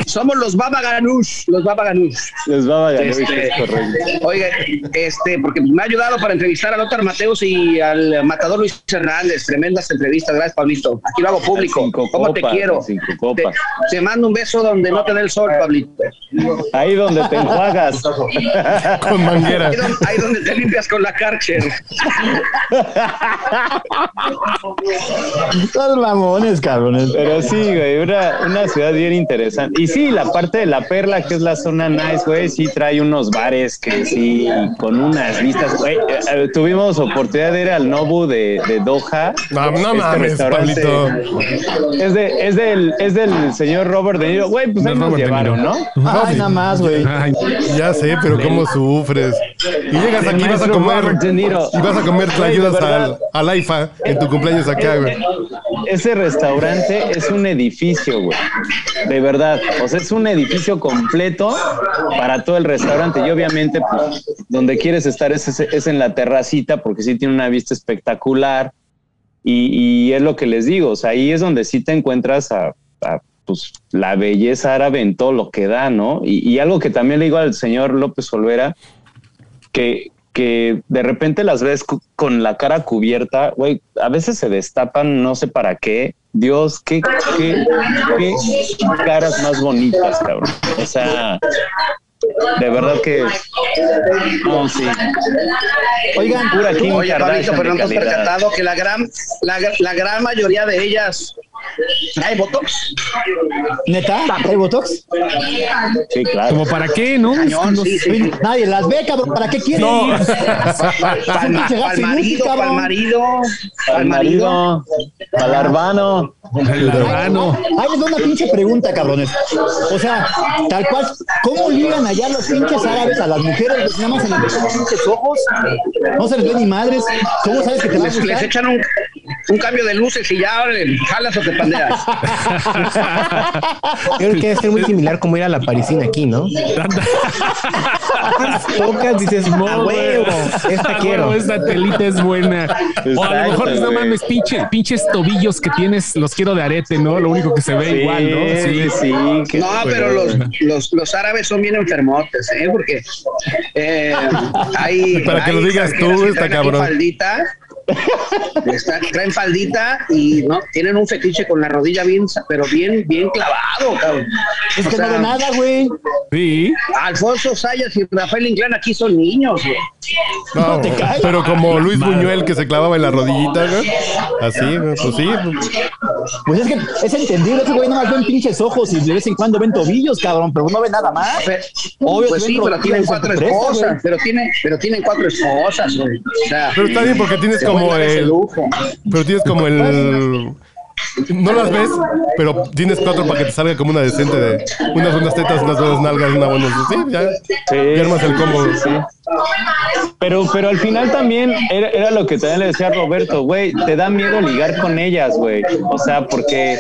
Speaker 6: somos los Baba Ganush. Los Baba Ganush.
Speaker 9: Los Baba Ganush, este, correcto.
Speaker 6: Oiga, este, porque me ha ayudado para entrevistar a Lothar Mateus y al matador Luis Hernández. Tremendas entrevistas. Gracias, Pablito. Aquí lo hago público. ¿Cómo te quiero? Te, te, mando un beso donde no te dé el sol, Pablito.
Speaker 9: Ahí donde te enjuagas.
Speaker 5: Con manguera
Speaker 6: ahí donde te limpias con la Karcher.
Speaker 3: Son mamones, cabrones.
Speaker 9: Pero sí, güey, una, una, ciudad bien interesante. Y sí, la parte de la perla, que es la zona nice, güey, sí trae unos bares que sí, con unas vistas, güey. Eh, eh, tuvimos oportunidad de ir al Nobu de, de Doha.
Speaker 5: No, no este mames, Pablito.
Speaker 9: Es, de, es, del, es del señor Robert De Niro. Güey, pues ahí nos llevaron, ¿no?
Speaker 3: Ay, nada más, güey.
Speaker 5: Ya sé, pero cómo sufres. Y llegas aquí vas a comer y vas a comer ayudas al, al IFA en tu cumpleaños acá, güey.
Speaker 9: Ese restaurante es un edificio, güey. De verdad. O sea, es un edificio completo para todo el restaurante. Y obviamente, pues, donde quieres estar es, es en la terracita porque sí tiene una vista espectacular. Y, y, es lo que les digo. O sea, ahí es donde sí te encuentras a, a pues, la belleza árabe en todo lo que da, ¿no? Y, y, algo que también le digo al señor López Olvera, que, que de repente las ves con la cara cubierta, güey, a veces se destapan, no sé para qué. Dios, qué, qué, qué caras más bonitas, cabrón. O sea, de verdad que no, sí.
Speaker 6: Oigan, pura Oye, Pablito, pero no percatado que la gran, la, la gran mayoría de ellas ¿Hay Botox?
Speaker 3: ¿Neta? ¿Hay Botox?
Speaker 9: Sí, claro.
Speaker 1: ¿Como para qué, no?
Speaker 6: Cañón, sí, sí.
Speaker 3: Nadie las ve, cabrón. ¿Para qué quieren?
Speaker 1: No.
Speaker 6: Para el marido, para el marido,
Speaker 9: Al marido, al arbano.
Speaker 1: El hermano.
Speaker 3: Ahí les doy una pinche pregunta, cabrones. O sea, tal cual, ¿cómo ligan allá los pinches árabes a las mujeres? Pues nada más se les ven los pinches ojos. No se les ve ni madres. ¿Cómo sabes que te
Speaker 6: Les, echan un, un cambio de luces y ya órale, jalas o te pandeas.
Speaker 2: Yo creo que debe ser muy similar como ir a la parisina aquí, ¿no? Tocas, dices, a huevo, esta quiero.
Speaker 1: huevo, esta telita es buena. O a lo mejor, no mames, pinche, pinches tobillos que tienes, los quiero de arete, ¿no? Lo único que se ve igual, ¿no?
Speaker 9: Sí, sí, que-
Speaker 6: No, pero los, los, los árabes son bien enfermotes, ¿eh? Porque eh, hay.
Speaker 5: Para que lo digas tú, está cabrón.
Speaker 6: Faldita, está- traen faldita y no tienen un fetiche con la rodilla bien, pero bien, bien clavado, cabrón.
Speaker 3: Es
Speaker 6: O
Speaker 3: que no
Speaker 6: sea,
Speaker 3: ve nada, güey.
Speaker 1: Sí.
Speaker 6: Alfonso Sayas y Rafael Inclán aquí son niños, güey.
Speaker 5: No,
Speaker 3: te caes.
Speaker 5: pero como Luis Buñuel que se clavaba en la rodillita, güey. Así, güey, pues sí.
Speaker 3: Pues es que es entendible. Ese güey nada más ven pinches ojos y de vez en cuando ven tobillos, cabrón, pero no ve nada más.
Speaker 6: Pero-
Speaker 3: Obvio,
Speaker 6: pues sí, pero tienen
Speaker 3: y
Speaker 6: cuatro esposas,
Speaker 3: güey.
Speaker 6: pero tienen, pero tienen cuatro esposas, güey. O sea,
Speaker 5: Pero está bien porque tienes como el.
Speaker 6: lujo.
Speaker 5: Pero tienes como el. No las ves, pero tienes cuatro para que te salga como una decente de unas buenas tetas, unas buenas nalgas, una buena. Sí, ya.
Speaker 9: Sí,
Speaker 5: Ya armas el combo.
Speaker 9: sí, sí. Pero, pero al final también era, era lo que también le decía Roberto, güey, te da miedo ligar con ellas, güey. O sea, porque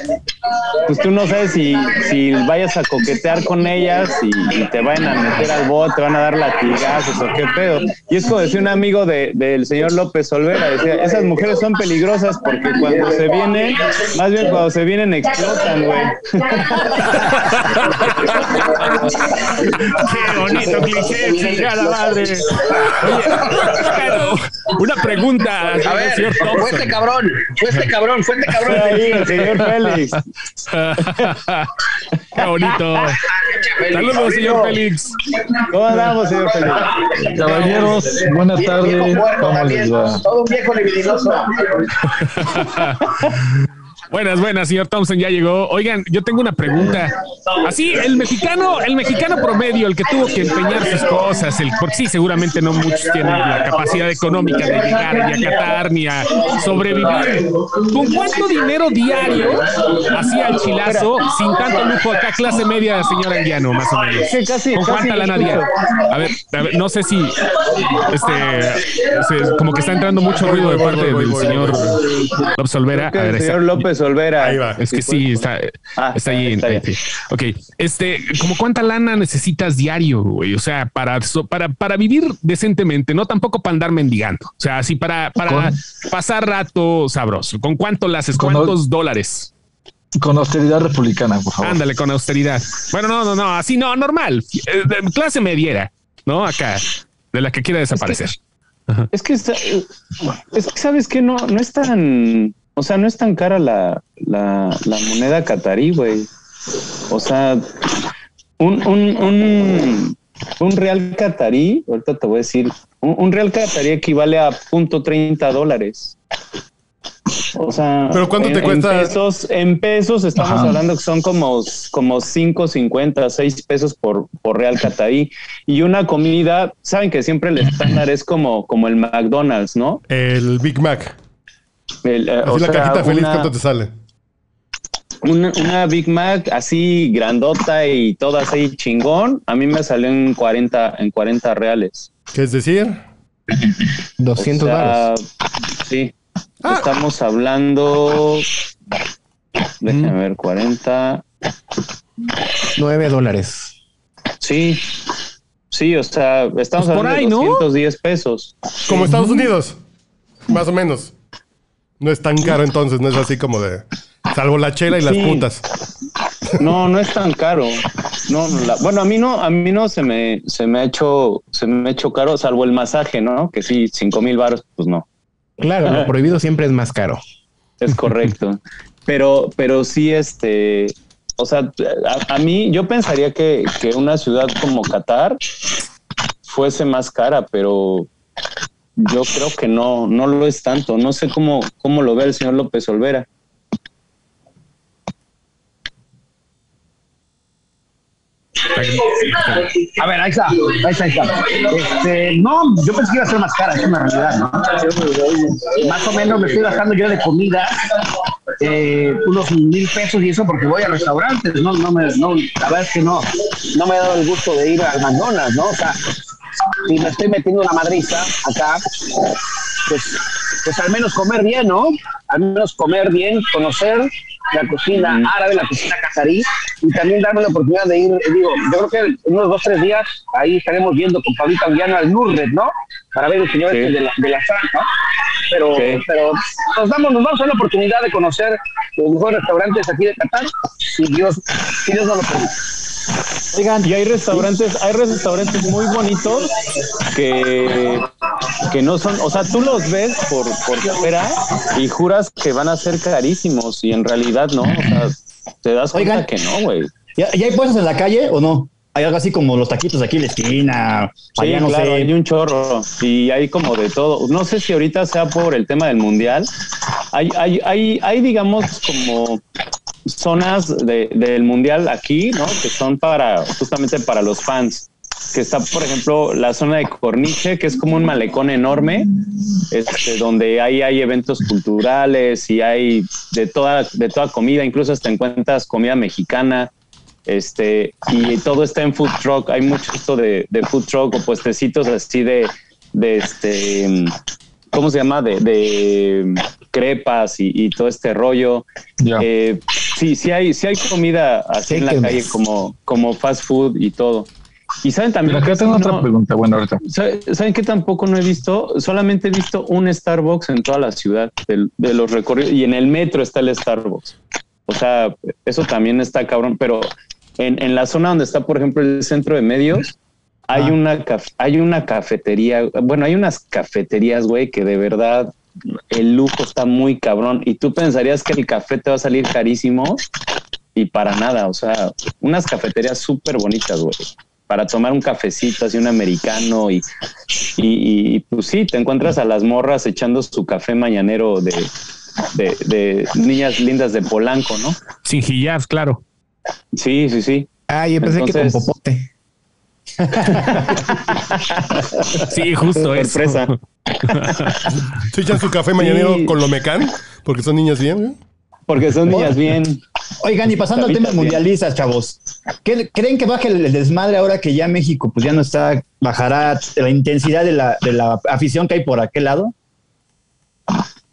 Speaker 9: pues tú no sabes si, si vayas a coquetear con ellas y, y te van a meter al bot, te van a dar latigazos o qué pedo. Y es como decía un amigo de- del señor López Olvera, decía, esas mujeres son peligrosas porque cuando se vienen, más bien cuando se vienen explotan, güey.
Speaker 1: Qué bonito cliché, chingada madre. Una pregunta.
Speaker 6: A ver,
Speaker 1: señor
Speaker 6: fue este cabrón, fue este cabrón, fue este cabrón.
Speaker 9: Ahí, el señor Félix.
Speaker 1: Qué bonito. Saludos, señor Félix.
Speaker 9: ¿Cómo andamos, señor Félix?
Speaker 10: Caballeros, buenas tardes. ¿Cómo les va?
Speaker 6: todo un viejo libidinoso.
Speaker 1: Buenas, buenas, señor Thompson, ya llegó. Oigan, yo tengo una pregunta. Así, el mexicano, el mexicano promedio, el que tuvo que empeñar sus cosas, el, porque sí, seguramente no muchos tienen la capacidad económica de llegar ni a Qatar ni a sobrevivir. ¿Con cuánto dinero diario hacía el chilazo sin tanto lujo acá, clase media, señor Anguiano, más o menos?
Speaker 9: Sí, casi,
Speaker 1: ¿Con cuánta lana diaria? A ver, a ver, no sé si este se- como que está entrando mucho ruido de parte del señor López Olvera. A ver,
Speaker 9: señor López Olvera.
Speaker 5: Ahí va.
Speaker 1: es que sí, está,
Speaker 9: Ah,
Speaker 1: está ahí.
Speaker 9: está
Speaker 1: ahí, sí. Ok, este, como cuánta lana necesitas diario, güey? O sea, para, para, para vivir decentemente, no tampoco para andar mendigando. O sea, así para, para
Speaker 10: Con-
Speaker 1: pasar rato sabroso. ¿Con cuánto la haces?
Speaker 10: Con-
Speaker 1: ¿Cuántos dólares?
Speaker 10: Con austeridad republicana, por favor.
Speaker 1: Ándale, con austeridad. Bueno, no, no, no, así no, normal. Eh, clase mediera, ¿no? Acá, de la que quiera desaparecer.
Speaker 9: Es que, está- es que sabes que no, no es tan, o sea, no es tan cara la, la, la moneda catarí, güey. O sea, un, un, un, un real catarí, ahorita te voy a decir, un, un real catarí equivale a punto 30 dólares. O sea,
Speaker 5: ¿Pero cuánto te
Speaker 9: en-
Speaker 5: cuesta?
Speaker 9: En pesos, en pesos estamos
Speaker 10: Ajá.
Speaker 9: hablando que son como, como 5.50, 6 pesos por, por real catarí. Y una comida, saben que siempre el estándar es como, como el McDonald's, ¿no?
Speaker 5: El Big Mac.
Speaker 9: El, eh,
Speaker 5: Así
Speaker 9: o
Speaker 5: la
Speaker 9: sea,
Speaker 5: cajita feliz,
Speaker 9: una,
Speaker 5: ¿cuánto te sale?
Speaker 9: una, una Big Mac así grandota y toda así chingón, a mí me salió en 40, en 40 reales.
Speaker 5: ¿Qué es decir?
Speaker 2: 200
Speaker 9: O sea,
Speaker 2: dólares.
Speaker 9: Sí. Estamos hablando. Déjame ver, 40.
Speaker 2: 9 dólares.
Speaker 9: Sí. Sí, o sea, estamos
Speaker 1: Pues
Speaker 9: hablando
Speaker 1: ahí,
Speaker 9: de
Speaker 1: ¿no?
Speaker 9: 210 pesos.
Speaker 5: Como Estados Unidos. Más o menos. No es tan caro entonces, no es así como de. Salvo la chela y las putas.
Speaker 9: No, no es tan caro. No, no, la- bueno, a mí no, a mí no se me, se me ha hecho, se me ha hecho caro, salvo el masaje, ¿no? Que sí, cinco mil baros, pues no.
Speaker 2: Claro, lo prohibido siempre es más caro.
Speaker 9: Es correcto. pero, pero sí, este, o sea, a, a mí yo pensaría que, que una ciudad como Qatar fuese más cara, pero yo creo que no, no lo es tanto. No sé cómo, cómo lo ve el señor López Olvera.
Speaker 6: A ver, ahí está, ahí. Este, no, yo pensé que iba a ser más cara, es una realidad, ¿no? Más o menos me estoy gastando yo de comida eh, unos mil pesos y eso porque voy a restaurantes, no, no me, no, la verdad es que no, no me he dado el gusto de ir al McDonald's, ¿no? O sea, si me estoy metiendo una madriza acá, pues, pues al menos comer bien, ¿no? Al menos comer bien, conocer la cocina árabe, la cocina cazarí, y también darme la oportunidad de ir, digo, yo creo que en unos dos, tres días ahí estaremos viendo con Pablito Anguiano al Nurred, ¿no? Para ver el señor
Speaker 9: Sí.
Speaker 6: este de la, de la franja, pero,
Speaker 9: Sí.
Speaker 6: pero nos damos, nos vamos a la oportunidad de conocer los mejores restaurantes aquí de Qatar, si Dios, si Dios nos lo permite.
Speaker 9: Oigan, y hay restaurantes, hay restaurantes muy bonitos que, que no son, o sea, tú los ves por, por fuera y juras que van a ser carísimos y en realidad no, o sea, te das cuenta
Speaker 3: Oigan.
Speaker 9: que no, güey.
Speaker 3: ¿Ya, ya hay puestos en la calle o no? Hay algo así como los taquitos aquí en la esquina.
Speaker 9: Sí,
Speaker 3: allá no
Speaker 9: claro,
Speaker 3: sé.
Speaker 9: hay un chorro y hay como de todo. No sé si ahorita sea por el tema del mundial. Hay, hay, hay, hay digamos, como zonas de- del mundial aquí, ¿no? Que son para, justamente para los fans. Que está, por ejemplo, la zona de Corniche, que es como un malecón enorme, este, donde ahí hay eventos culturales y hay de toda, de toda comida, incluso hasta encuentras comida mexicana este y todo está en food truck. Hay mucho esto de, de food truck o puestecitos así de de este cómo se llama de, de crepas y, y todo este rollo. Eh, sí sí hay sí hay comida así en la calle como como fast food y todo y saben también
Speaker 10: Pero acá tengo otra pregunta. Bueno, ahorita.
Speaker 9: ¿Sabe- ¿Saben qué tampoco no he visto? Solamente he visto un Starbucks en toda la ciudad de, los recorridos y en el metro está el Starbucks. O sea, eso también está cabrón, pero en, en la zona donde está, por ejemplo, el centro de medios, hay, una, caf- hay una cafetería, bueno, hay unas cafeterías, güey, que de verdad el lujo está muy cabrón y tú pensarías que el café te va a salir carísimo y para nada, o sea, unas cafeterías súper bonitas, güey para tomar un cafecito así un americano y, y, y, pues sí, te encuentras a las morras echando su café mañanero de, de, de niñas lindas de Polanco, ¿no?
Speaker 1: Sin hijab, claro.
Speaker 9: Sí, sí, sí.
Speaker 2: Ah, yo pensé que con popote.
Speaker 1: Sí, justo eso.
Speaker 9: Sorpresa.
Speaker 5: Se echan su café mañanero
Speaker 9: Sí.
Speaker 5: con lo mecán, porque son niñas bien.
Speaker 9: Porque son niñas bien.
Speaker 3: Oigan, y pasando al tema mundialistas, chavos, ¿qué- ¿creen que baje el, el desmadre ahora que ya México pues ya no está, bajará la intensidad de la, de la afición que hay por aquel lado?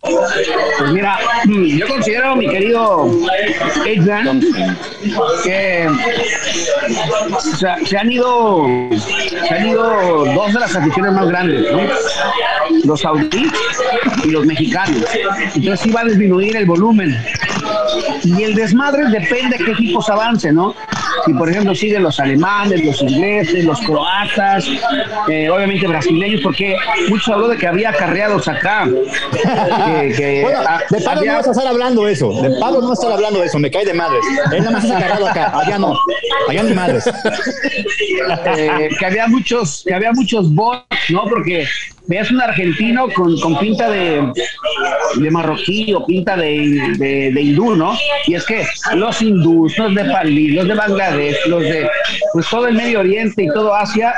Speaker 6: Pues mira, mm, yo considero, mi querido Edgan, que se han ido se han ido dos de las aficiones más grandes, ¿no? Los saudíes y los mexicanos. Entonces sí va a disminuir el volumen. Y el desmadre depende de qué equipos avance, ¿no? Si por ejemplo siguen los alemanes, los ingleses, los croatas, eh, obviamente brasileños, porque mucho habló de que había acarreados acá. Que, que,
Speaker 3: Bueno, de Pablo
Speaker 6: había-
Speaker 3: no vas a estar hablando eso. De Pablo no vas a estar hablando eso. Me cae de madres. Él nada más está agarrado acá. Allá no. Allá ni madres.
Speaker 6: eh, que había muchos, que había muchos bots, ¿no? Porque veas un argentino con, con pinta de, de marroquí o pinta de, de, de hindú, ¿no? Y es que los hindús, los de Palí, los de Bangladesh, los de pues todo el Medio Oriente y todo Asia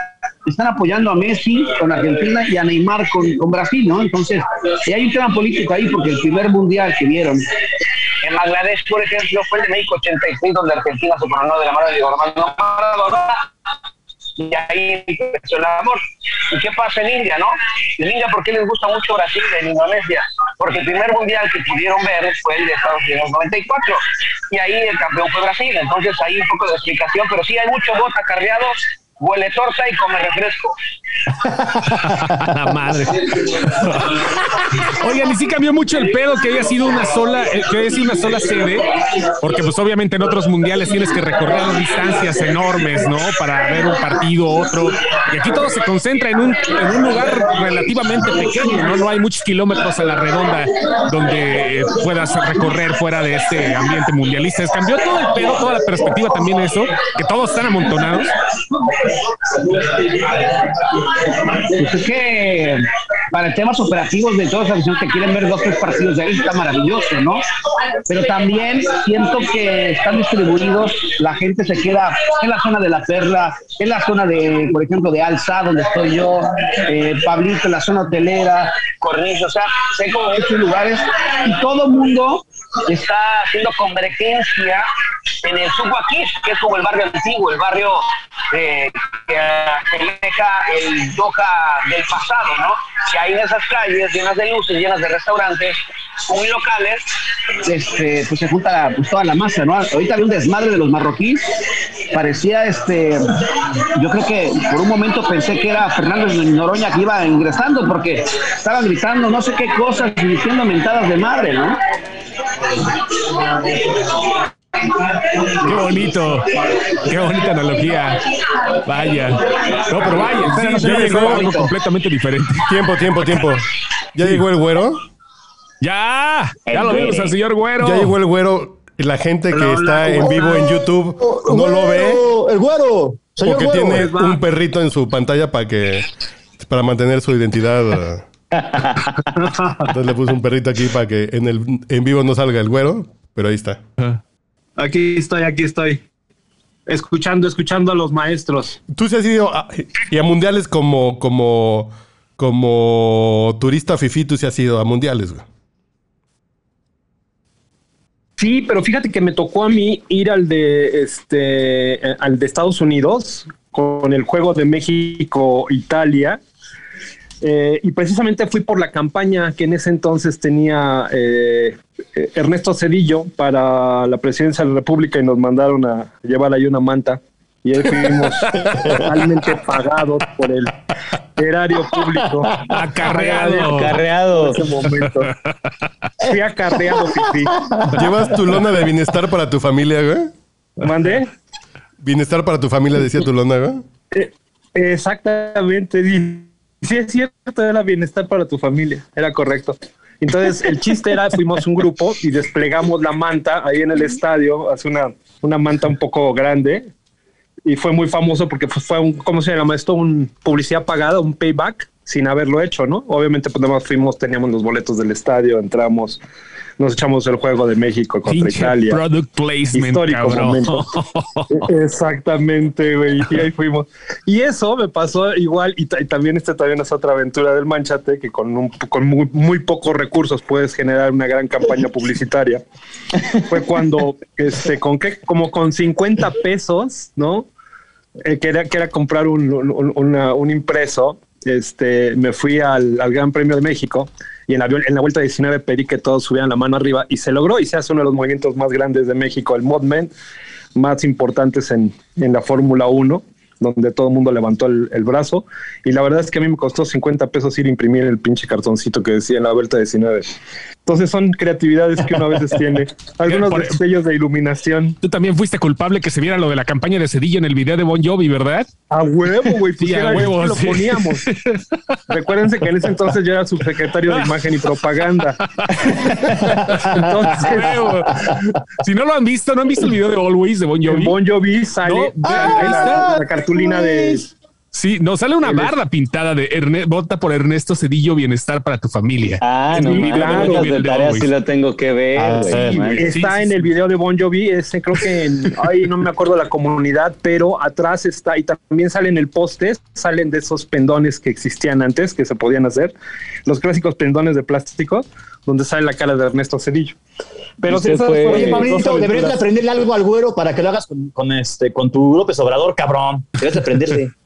Speaker 6: están apoyando a Messi con Argentina y a Neymar con, con Brasil, ¿no? Entonces, hay un tema político ahí porque el primer mundial que vieron en Bangladesh, por ejemplo, fue el de México 86, donde Argentina se coronó de la mano de Diego Armando Maradona y ahí empezó el amor. ¿Y qué pasa en India, no? En India, ¿por qué les gusta mucho Brasil en Indonesia? Porque el primer mundial que pudieron ver fue el de Estados Unidos 94 y ahí el campeón fue Brasil. Entonces ahí un poco de explicación, pero sí hay muchos bots acarreados, huele torta y come refresco.
Speaker 1: la madre. Oigan, y sí cambió mucho el pedo que haya sido una sola, eh, que haya sido una sola sede, porque pues obviamente en otros mundiales tienes que recorrer distancias enormes, ¿no? Para ver un partido, otro. Y aquí todo se concentra en un, en un lugar relativamente pequeño, ¿no? No hay muchos kilómetros a la redonda donde eh, puedas recorrer fuera de este ambiente mundialista. Cambió todo el pedo, toda la perspectiva también eso, que todos están amontonados.
Speaker 6: Pues es que para temas operativos de esa visión que quieren ver dos, tres partidos de ahí, está maravilloso, ¿no? Pero también siento que están distribuidos, la gente se queda en la zona de la Perla, en la zona de, por ejemplo, de Alza, donde estoy yo, eh, Pablito, en la zona hotelera, Cornillo, o sea, sé como estos lugares y todo mundo está haciendo convergencia en el Subaquí, que es como el barrio antiguo, el barrio eh, que deja el Doha del pasado, ¿no? Que hay en esas calles llenas de luces, llenas de restaurantes, muy locales, este, pues se junta pues, toda la masa, ¿no? Ahorita había un desmadre de los marroquíes, parecía, este, yo creo que por un momento pensé que era Fernando Noroña que iba ingresando, porque estaban gritando no sé qué cosas diciendo mentadas de madre, ¿no?
Speaker 1: Qué bonito, qué bonita analogía. Vaya. No, pero vaya, sí, ya llegó algo completamente diferente.
Speaker 5: Tiempo, tiempo, tiempo. ¿Ya llegó el güero?
Speaker 1: Ya, ya lo vimos al señor güero.
Speaker 5: Ya llegó el güero. La gente que está en vivo en YouTube no lo ve.
Speaker 3: El güero. Señor
Speaker 5: Porque
Speaker 3: güero.
Speaker 5: tiene un perrito en su pantalla para que para mantener su identidad. Entonces le puse un perrito aquí para que en el en vivo no salga el güero, pero ahí está.
Speaker 11: Aquí estoy, aquí estoy. Escuchando, escuchando a los maestros.
Speaker 5: Tú sí has ido a, y a mundiales como como como turista fifi, tú sí has ido a mundiales, güey.
Speaker 11: Sí, pero fíjate que me tocó a mí ir al de este al de Estados Unidos con el juego de México Italia. Eh, y precisamente fui por la campaña que en ese entonces tenía eh, Ernesto Cedillo para la presidencia de la República y nos mandaron a llevar ahí una manta. Y ahí fuimos totalmente pagados por el erario público.
Speaker 1: Acarreado.
Speaker 9: Acarreado.
Speaker 11: En ese momento. Fui acarreado, Fifi.
Speaker 5: ¿Llevas tu lona de bienestar para tu familia, güey?
Speaker 11: ¿Mandé?
Speaker 5: Bienestar para tu familia, decía tu lona, güey.
Speaker 11: Eh, exactamente. Sí, es cierto, era bienestar para tu familia. Era correcto. Entonces, el chiste era, fuimos un grupo y desplegamos la manta ahí en el estadio, hace una, una manta un poco grande. Y fue muy famoso porque fue un, ¿cómo se llama esto? Un publicidad pagada, un payback, sin haberlo hecho, ¿no? Obviamente, pues nada más fuimos, teníamos los boletos del estadio, entramos, nos echamos el juego de México contra
Speaker 1: Pinche
Speaker 11: Italia.
Speaker 1: product placement,
Speaker 11: Histórico
Speaker 1: cabrón.
Speaker 11: momento. Exactamente, güey. Y ahí fuimos. Y eso me pasó igual. Y, y también este también es otra aventura del Manchate, que con, un, con muy, muy pocos recursos puedes generar una gran campaña publicitaria. Fue cuando, este, con qué, como con 50 pesos, ¿no? Eh, que, era, que era comprar un, un- una- un impreso. Este, me fui al, al Gran Premio de México y en la, en la vuelta 19 pedí que todos subieran la mano arriba y se logró y se hace uno de los movimientos más grandes de México, el Modmen, más importantes en, en la Fórmula 1, donde todo el mundo levantó el, el brazo. Y la verdad es que a mí me costó 50 pesos ir a imprimir el pinche cartoncito que decía en la vuelta 19. Entonces son creatividades que uno a veces tiene. Algunos
Speaker 1: Por-
Speaker 11: destellos de iluminación.
Speaker 1: Tú también fuiste culpable que se viera lo de la campaña de Cedillo en el video de Bon Jovi, ¿verdad?
Speaker 11: A huevo, güey. pues
Speaker 1: Sí, a huevo,
Speaker 11: lo
Speaker 1: sí.
Speaker 11: poníamos. Recuérdense que en ese entonces yo era subsecretario de imagen y propaganda. Entonces,
Speaker 1: Huevo. Si no lo han visto, ¿no han visto el video de Always de Bon Jovi?
Speaker 11: Bon Jovi sale
Speaker 1: No,
Speaker 11: la,
Speaker 1: está.
Speaker 11: la cartulina de
Speaker 1: Sí, no, sale una barda pintada de Erne- vota por Ernesto Cedillo, bienestar para tu familia.
Speaker 9: Ah, no,
Speaker 1: mi
Speaker 9: mames,
Speaker 1: claro,
Speaker 9: de
Speaker 1: de
Speaker 9: tarea sí lo tengo que ver,
Speaker 3: Ah, sí.
Speaker 11: está
Speaker 1: sí,
Speaker 11: en
Speaker 1: sí.
Speaker 11: el video de Bon Jovi, ese creo que en, ay, no me acuerdo la comunidad, pero atrás está, y también sale en el poste, salen de esos pendones que existían antes, que se podían hacer, los clásicos pendones de plástico, donde sale la cara de Ernesto Cedillo. Pero esas
Speaker 9: fue-
Speaker 3: Oye, Pablito, deberías de aprenderle algo al güero para que lo hagas con, con este, con tu López Obrador, cabrón. Deberías de aprenderle.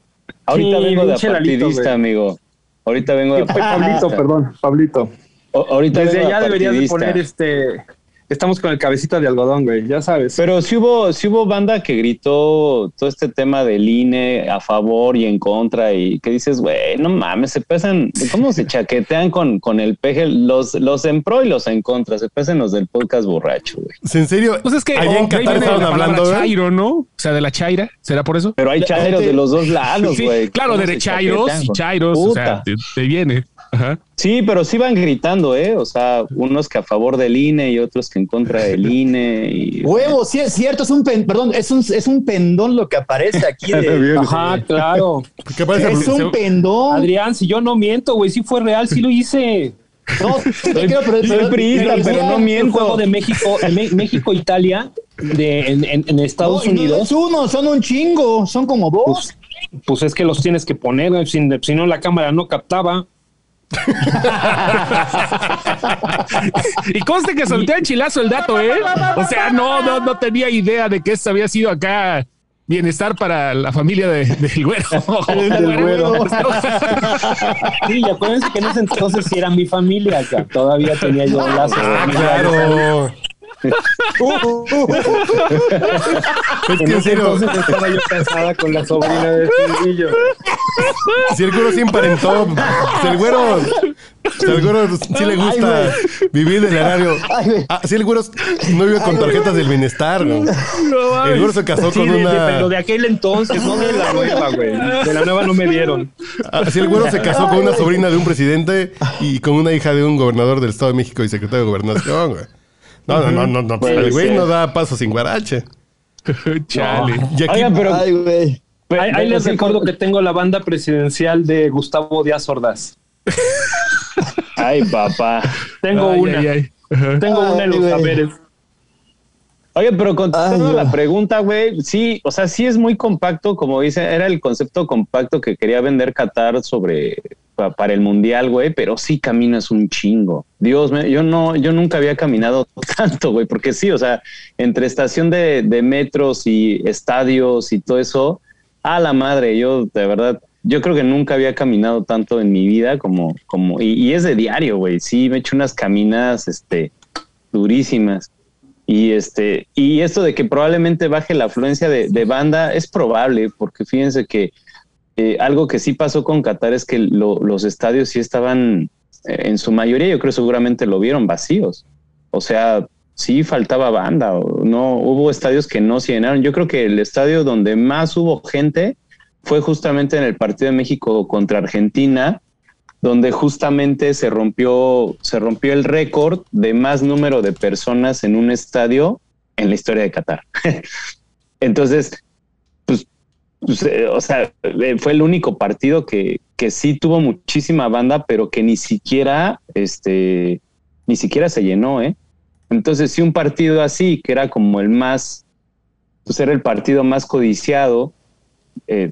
Speaker 9: Ahorita
Speaker 11: Sí,
Speaker 9: vengo de
Speaker 11: pinche Lalito,
Speaker 9: amigo. Ahorita vengo de
Speaker 11: Pablito, perdón, Pablito.
Speaker 9: O- Ahorita
Speaker 11: Desde ya deberías de poner este. Estamos con el cabecita de algodón, güey, ya sabes.
Speaker 9: Pero sí hubo, sí hubo banda que gritó todo este tema del INE a favor y en contra y que dices, güey, no mames, se pesan, ¿cómo se chaquetean con, con el peje? Los, los en pro y los en contra, se pesan los del podcast borracho, güey.
Speaker 5: ¿En serio?
Speaker 1: Pues es que
Speaker 5: allá en Qatar estaban hablando.
Speaker 1: Chairo, ¿no? O sea, de la Chaira, ¿será por eso?
Speaker 9: Pero hay chairos de los dos lados,
Speaker 1: Sí,
Speaker 9: güey.
Speaker 1: claro,
Speaker 9: ¿Cómo
Speaker 1: de chairos y chairos, o sea, te viene. Ajá.
Speaker 9: Sí, pero sí van gritando, ¿eh? O sea, unos que a favor del INE y otros que en contra del INE. Y...
Speaker 3: Huevo, sí es cierto, es un pen- perdón, es un, es un pendón lo que aparece aquí. de-
Speaker 12: Ajá, claro.
Speaker 5: ¿Qué parece?
Speaker 3: es un pendón.
Speaker 12: Adrián, si yo no miento, güey, sí fue real, sí lo hice.
Speaker 3: No, sí te creo, pero,
Speaker 9: Soy priista,
Speaker 3: pero-
Speaker 9: pero no
Speaker 12: El
Speaker 9: miento.
Speaker 12: juego de México, México-Italia de, en, en- en Estados
Speaker 3: No, y no
Speaker 12: Unidos.
Speaker 3: es uno, son un chingo, son como dos.
Speaker 12: Pues es que los tienes que poner, güey, si, si no la cámara no captaba.
Speaker 1: Y conste que solté a chilazo el dato, ¿eh? O sea, no, no, no tenía idea de que esto había sido acá bienestar para la familia de- del güero.
Speaker 3: Del güero.
Speaker 12: Sí, y acuérdense que en ese entonces sí era mi familia acá. Todavía tenía yo lazos.
Speaker 5: Ah, Es que
Speaker 12: En
Speaker 5: serio,
Speaker 12: entonces estaba yo casada con la sobrina de Silvillo.
Speaker 5: si el güero sí emparentó, si el güero, si el güero sí le gusta vivir del erario. Ah, si el güero no vive con tarjetas del bienestar, ¿no? El güero se casó
Speaker 12: Sí,
Speaker 5: con
Speaker 12: de- de-
Speaker 5: una.
Speaker 12: pero de aquel entonces, no de la nueva, güey. De la nueva no me dieron.
Speaker 5: Ah, si el güero se casó con una sobrina de un presidente y con una hija de un gobernador del Estado de México y secretario de Gobernación, güey. No, no, no, no, no.
Speaker 9: Puede
Speaker 5: el güey
Speaker 9: ser.
Speaker 5: no da paso sin guarache.
Speaker 1: Chale.
Speaker 5: Y aquí,
Speaker 9: Oigan, pero
Speaker 3: Ay, güey.
Speaker 9: pe-
Speaker 12: Ahí, ahí
Speaker 9: pero
Speaker 12: les
Speaker 9: sí,
Speaker 12: recuerdo que tengo la banda presidencial de Gustavo Díaz Ordaz.
Speaker 9: Ay, papá.
Speaker 12: Tengo
Speaker 1: Ay,
Speaker 12: una.
Speaker 1: ay.
Speaker 12: Tengo una en los saberes.
Speaker 9: Oye, pero contestando la
Speaker 3: no.
Speaker 9: pregunta, güey, sí, o sea, sí es muy compacto, como dice, era el concepto compacto que quería vender Qatar sobre pa- para el mundial, güey, pero sí caminas un chingo. Dios mío, yo no, yo nunca había caminado tanto, güey, porque sí, o sea, entre estación de, metros y estadios y todo eso, a la madre, yo de verdad, yo creo que nunca había caminado tanto en mi vida como, como, y, es de diario, güey, sí, me echo unas caminadas, este, durísimas. Y este, y esto de que probablemente baje la afluencia de banda es probable, porque fíjense que eh, algo que sí pasó con Qatar es que lo- los estadios sí estaban, eh, en su mayoría, yo creo seguramente lo vieron vacíos. O sea, sí faltaba banda, no hubo estadios que no se llenaron. Yo creo que el estadio donde más hubo gente fue justamente en el partido de México contra Argentina, donde justamente se rompió, se rompió el récord de más número de personas en un estadio en la historia de Qatar. Entonces, pues, eh, o sea, eh, fue el único partido que, que sí tuvo muchísima banda, pero que ni siquiera, este, ni siquiera se llenó, ¿eh? Entonces, sí, un partido así, que era como el más, pues era el partido más codiciado, eh,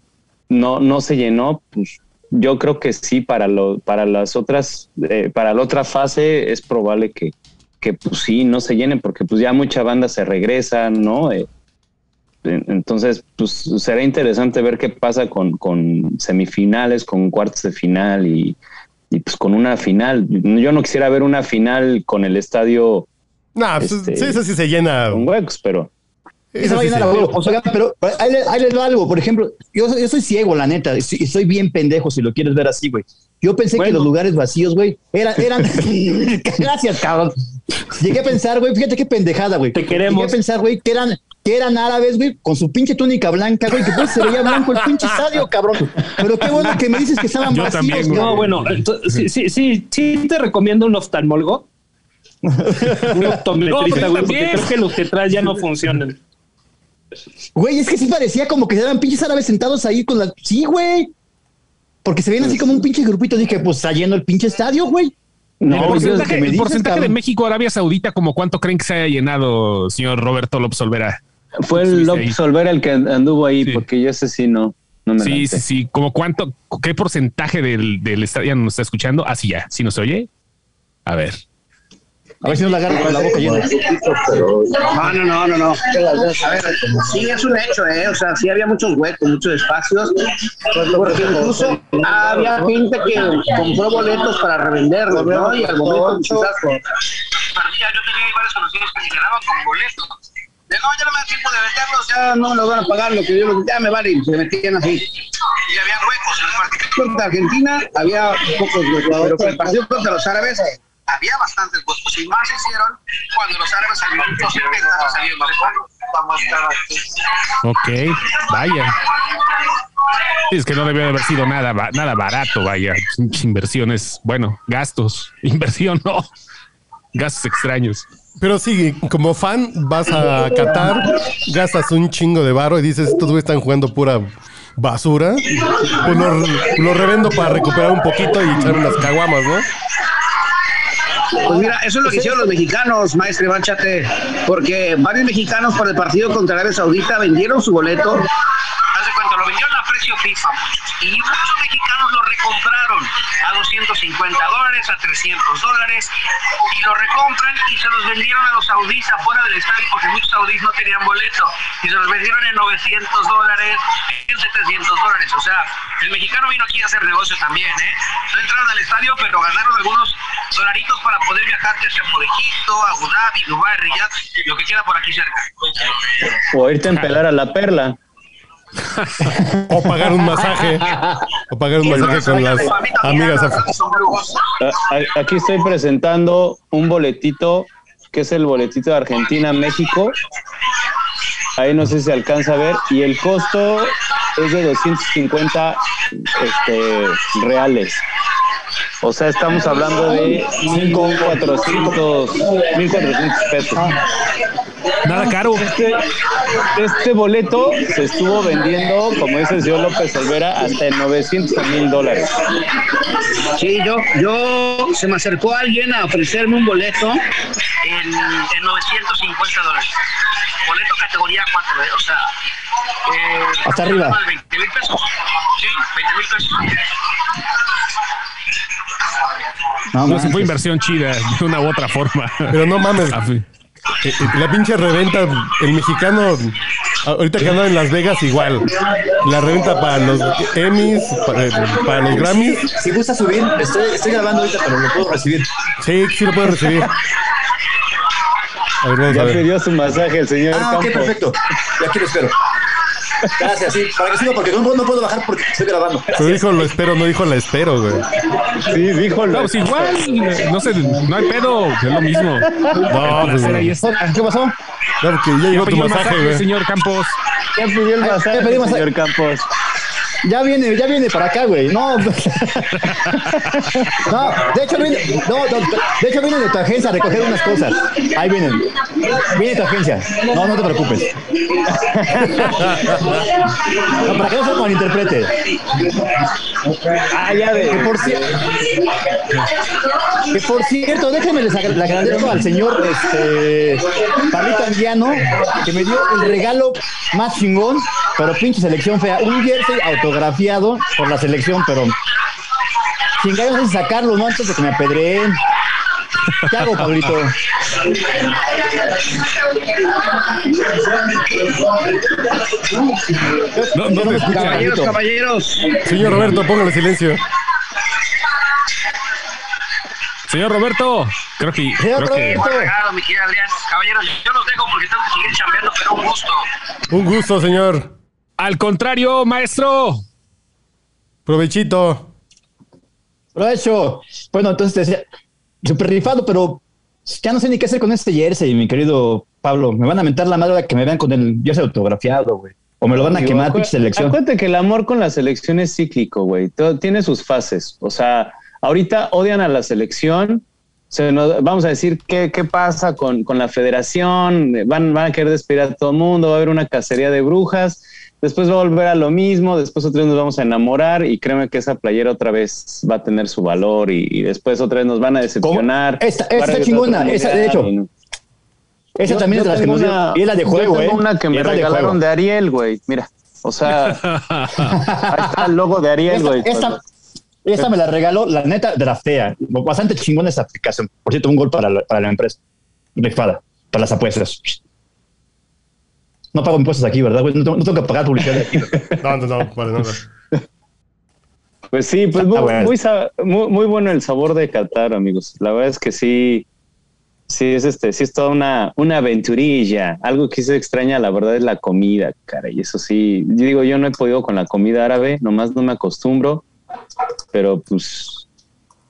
Speaker 9: no, no se llenó, pues yo creo que sí, para, lo, para las otras, eh, para la otra fase es probable que, que pues sí, no se llenen, porque pues ya mucha banda se regresa, ¿no? Entonces, pues será interesante ver qué pasa con, con semifinales, con cuartos de final y, y, pues con una final. Yo no quisiera ver una final con el estadio
Speaker 5: no, pues,
Speaker 9: este-
Speaker 5: sí, eso sí se llena.
Speaker 9: con huecos, pero
Speaker 5: Eso sí
Speaker 3: vaina
Speaker 5: se-
Speaker 3: la huevo. Oigan, pero ahí, le- ahí les va algo. Por ejemplo, yo, soy- yo soy ciego, la neta, y soy, bien pendejo si lo quieres ver así, güey. Yo pensé que los lugares vacíos, güey, eran, eran. Gracias, cabrón. Llegué a pensar, güey, fíjate qué pendejada, güey.
Speaker 12: Te queremos.
Speaker 3: Llegué a pensar, güey, que eran, que eran árabes, güey, con su pinche túnica blanca, güey, que pues se veía blanco el pinche estadio, cabrón. Pero qué bueno que me dices que estaban
Speaker 1: Yo
Speaker 3: vacíos,
Speaker 1: también, güey.
Speaker 12: No, bueno, sí, sí, sí, sí te recomiendo un oftalmólogo. Un optometrista,
Speaker 1: No,
Speaker 12: güey, porque creo que los que traes ya no funcionan.
Speaker 3: Güey, es que sí parecía como que eran pinches árabes sentados ahí con la. Sí, güey. Porque se ven así como un pinche grupito. Dije, pues está lleno el pinche estadio, güey.
Speaker 9: no,
Speaker 1: el
Speaker 3: pues,
Speaker 1: porcentaje,
Speaker 3: que me
Speaker 1: el
Speaker 3: dices,
Speaker 1: porcentaje de. México, Arabia Saudita, como cuánto creen que se haya llenado, señor Roberto López Olvera?
Speaker 9: Fue el. López Olvera el que anduvo ahí,
Speaker 1: Sí.
Speaker 9: porque yo ese sí no, no me
Speaker 1: Sí,
Speaker 9: lancé.
Speaker 1: sí, sí. Como cuánto, qué porcentaje del, del estadio nos está escuchando. Así ya, si nos oye. A ver.
Speaker 3: A ver si no la agarro con la boca llena.
Speaker 6: No, no, no, no, no. A ver, sí es un hecho, ¿eh? O sea, sí había muchos huecos, muchos espacios, porque incluso había gente que compró boletos para revenderlos, ¿no? Y al momento quizás... Yo tenía varios conocidos que se quedaban con boletos. De no, ya no me da tiempo de venderlos, ya no me los van a pagar, lo que yo los- ya me vale, y se metían así. Y había huecos. En el partido contra Argentina había pocos huecos, pero el partido contra los árabes había bastantes huecos. Y más se hicieron cuando los árabes al minuto 70 salieron más Vamos a estar aquí.
Speaker 1: Ok, vaya. Es que no debió de haber sido nada, nada barato, vaya. Inversiones, bueno, gastos. Inversión, no. Gastos extraños.
Speaker 5: Pero sí, como fan, vas a Qatar, gastas un chingo de barro y dices, estos güeyes están jugando pura basura. Pues lo, lo revendo para recuperar un poquito y echar unas caguamas, ¿no?
Speaker 6: Pues mira, eso es lo que hicieron los mexicanos, maestre Manchate, porque varios mexicanos por el partido contra Arabia Saudita vendieron su boleto. Haz de cuenta, lo vendieron a precio FIFA y muchos mexicanos lo recompraron a 250 dólares, a 300 dólares, y lo recompran y se los vendieron a los saudíes afuera del estadio, porque muchos saudíes no tenían boleto, y se los vendieron en 900 dólares, en 700 dólares. O sea, el mexicano vino aquí a hacer negocio también, ¿eh? No entraron al estadio, pero ganaron algunos dolaritos para poder viajar sea por Egipto, Abu Dhabi, Dubái, Riyadh, lo que queda por aquí cerca.
Speaker 9: O irte a empelar a la perla.
Speaker 5: O pagar un masaje. O pagar un masaje con las amigas.
Speaker 9: Aquí estoy presentando un boletito que es el boletito de Argentina-México. Ahí no sé si se alcanza a ver. Y el costo es de 250 este, reales. O sea, estamos hablando de 1.400 1.400 pesos.
Speaker 1: Nada caro.
Speaker 9: Este, este boleto se estuvo vendiendo, como dice el señor López Olvera, hasta en 900 mil dólares.
Speaker 6: Sí, yo, yo se me acercó alguien a ofrecerme un boleto en, en 950 dólares. Boleto categoría 4, ¿eh? o sea. eh,
Speaker 3: Hasta arriba.
Speaker 6: 20 mil pesos. Sí, 20 mil pesos.
Speaker 3: No,
Speaker 1: No, se fue inversión chida de una u otra forma.
Speaker 5: Pero no mames. Eh, La pinche reventa, el mexicano, ahorita que anda en Las Vegas, igual. La reventa para los Emmys, para, para los Grammys.
Speaker 3: Si gusta subir, estoy, estoy grabando ahorita, pero lo puedo recibir.
Speaker 5: Sí, sí lo puedes recibir. A ver, vamos
Speaker 9: Ya
Speaker 5: a ver.
Speaker 9: pidió su masaje el señor
Speaker 3: Ah, ok, perfecto. Y aquí lo espero. Gracias, sí, para que siga, porque no, no puedo bajar porque estoy grabando.
Speaker 5: Pero dijo lo espero, no dijo la espero, güey.
Speaker 9: Sí, dijo
Speaker 1: No, pues igual, no sé, no hay pedo, es lo mismo.
Speaker 5: No, pues no.
Speaker 3: ¿Qué pasó?
Speaker 5: Claro que ya llegó tu masaje,
Speaker 1: masaje,
Speaker 5: güey.
Speaker 1: señor Campos.
Speaker 9: Ya pidió el masaje,
Speaker 3: pedí masaje.
Speaker 9: señor Campos.
Speaker 3: Ya viene, ya viene para acá, güey. No. no, de hecho viene, no, no, de hecho viene de tu agencia a recoger unas cosas. Ahí vienen. Viene tu agencia. No, no te preocupes. No, para que no se malinterprete.
Speaker 9: Ah, ya
Speaker 3: Que
Speaker 9: de.
Speaker 3: por, que por cierto, déjenme les agra- le agradezco al señor este, Pablito Anguiano que me dio el regalo más chingón, pero pinche selección fea. Un jersey autografiado por la selección, pero chingados en sacarlo, ¿no? Antes de que me apedreen. ¿Qué hago, Pablito?
Speaker 1: No, no te escucha.
Speaker 6: Caballeros, caballeros.
Speaker 5: Señor Roberto, póngale silencio.
Speaker 1: Señor Roberto, creo que,
Speaker 3: Señor
Speaker 1: creo que
Speaker 3: Roberto.
Speaker 6: Adrián. Caballeros, yo los dejo porque tengo que seguir chambeando, pero un gusto.
Speaker 5: Un gusto, señor.
Speaker 1: Al contrario, maestro.
Speaker 5: Provechito.
Speaker 3: Provecho. Bueno, entonces te decía, súper rifado, pero ya no sé ni qué hacer con este jersey, mi querido Pablo. Me van a mentar la madre que me vean con el jersey autografiado, güey. O me lo van a
Speaker 9: Digo,
Speaker 3: quemar, pinche selección.
Speaker 9: Acuérdate que el amor con la selección es cíclico, güey. Todo tiene sus fases. O sea, ahorita odian a la selección. Se nos- vamos a decir qué, qué pasa con, con la federación. Van, van a querer despedir a todo el mundo. Va a haber una cacería de brujas. Después va a volver a lo mismo. Después otra vez nos vamos a enamorar. Y créeme que esa playera otra vez va a tener su valor. Y, y después otra vez nos van a decepcionar.
Speaker 3: Esta- esta chingona, esa, de hecho.
Speaker 9: no-
Speaker 3: Esa
Speaker 9: Yo-
Speaker 3: también es
Speaker 9: yo
Speaker 3: de las que
Speaker 9: tengo
Speaker 3: nos dio.
Speaker 9: una-
Speaker 3: Y es la de
Speaker 9: yo
Speaker 3: juego,
Speaker 9: tengo
Speaker 3: ¿eh?
Speaker 9: una que me
Speaker 3: es la de
Speaker 9: regalaron de Ariel, güey. Mira, o sea, ahí está el logo de Ariel, güey.
Speaker 3: esta- esta me la regaló, la neta, draftea. Bastante chingona esta aplicación. Por cierto, un gol para la, para la empresa. Rifada. Para las apuestas. No pago impuestos aquí, ¿verdad? güey? No, tengo- no tengo que pagar publicidad aquí.
Speaker 5: No, no, no, vale, nada.
Speaker 9: Pues sí, pues
Speaker 3: Ah,
Speaker 9: muy, muy bueno el sabor de Qatar, amigos. La verdad es que sí, sí es este, sí es toda una, una aventurilla. Algo que se extraña, la verdad, es la comida, cara. Y eso sí, yo digo, yo no he podido con la comida árabe, nomás no me acostumbro, pero pues,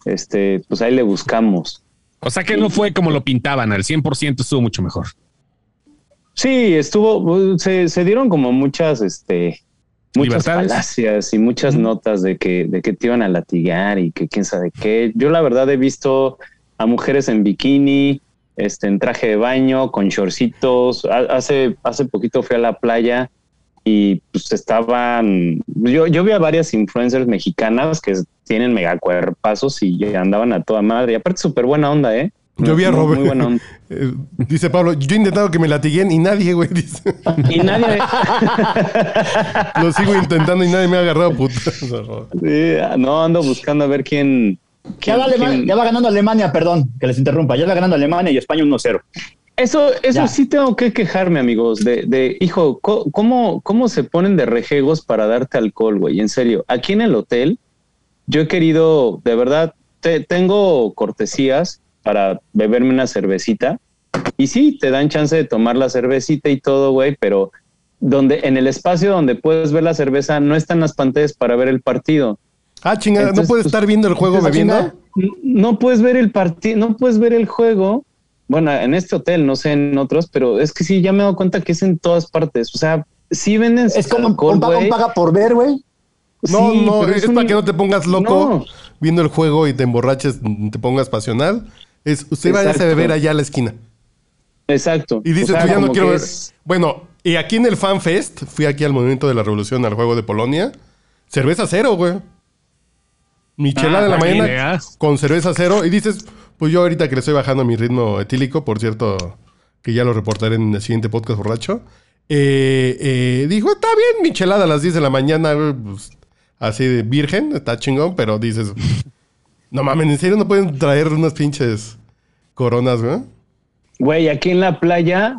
Speaker 9: este, pues ahí le buscamos.
Speaker 1: O sea que no fue como lo pintaban, al 100% estuvo mucho mejor.
Speaker 9: Sí, estuvo, se, se dieron como muchas, este, muchas falacias y muchas notas de que, de que te iban a latigar y que quién sabe qué. Yo la verdad he visto a mujeres en bikini, este, en traje de baño, con shortcitos. Ha- Hace, hace poquito fui a la playa y pues estaban, yo, yo vi a varias influencers mexicanas que tienen mega cuerpazos y andaban a toda madre. Y aparte súper buena onda, ¿eh?
Speaker 5: Yo vi a
Speaker 9: Muy-
Speaker 5: Robert.
Speaker 9: Muy onda.
Speaker 5: Eh, dice Pablo, yo he intentado que me latiguen y nadie, güey. Dice.
Speaker 9: Y nadie...
Speaker 5: Lo sigo intentando y nadie me ha agarrado puta.
Speaker 9: Sí, no, ando buscando a ver quién...
Speaker 3: Ya va, Alema-
Speaker 9: quién-
Speaker 3: ya va ganando Alemania, perdón, que les interrumpa. Ya va ganando Alemania y España 1-0.
Speaker 9: Eso, eso
Speaker 3: Ya.
Speaker 9: sí tengo que quejarme, amigos, de, de hijo, ¿cómo, ¿cómo se ponen de rejegos para darte alcohol, güey? En serio, aquí en el hotel, yo he querido, de verdad, te- tengo cortesías para beberme una cervecita y sí, te dan chance de tomar la cervecita y todo, güey, pero donde en el espacio donde puedes ver la cerveza no están las pantallas para ver el partido.
Speaker 5: Ah, chingada, ¿no puedes
Speaker 9: pues,
Speaker 5: estar viendo el juego
Speaker 9: entonces,
Speaker 5: bebiendo?
Speaker 9: No puedes ver el partido, no puedes ver el juego. Bueno, en este hotel, no sé en otros, pero es que sí, ya me he dado cuenta que es en todas partes. O sea, sí venden
Speaker 3: Es como
Speaker 9: alcohol,
Speaker 3: un paga, un paga por ver, güey.
Speaker 5: No,
Speaker 9: Sí,
Speaker 5: no, es,
Speaker 9: un-
Speaker 5: para que no te pongas loco
Speaker 9: No.
Speaker 5: viendo el juego y te emborraches, te pongas pasional. Es, usted vaya a
Speaker 9: Exacto.
Speaker 5: beber allá a la esquina.
Speaker 9: Exacto.
Speaker 5: Y
Speaker 9: O sea,
Speaker 5: tú ya no quiero ver.
Speaker 9: es-
Speaker 5: Bueno, y aquí en el Fan Fest, fui aquí al Movimiento de la Revolución, al juego de Polonia. Cerveza cero, güey. Michelada
Speaker 1: Ah,
Speaker 5: de la mañana con cerveza cero. Y dices, pues yo ahorita que le estoy bajando mi ritmo etílico, por cierto, que ya lo reportaré en el siguiente podcast borracho. Eh, eh, dijo, está bien, michelada a las 10 de la mañana, pues, así de virgen, está chingón, pero dices, no mames, ¿en serio no pueden traer unas pinches coronas, güey?
Speaker 9: Güey, aquí en la playa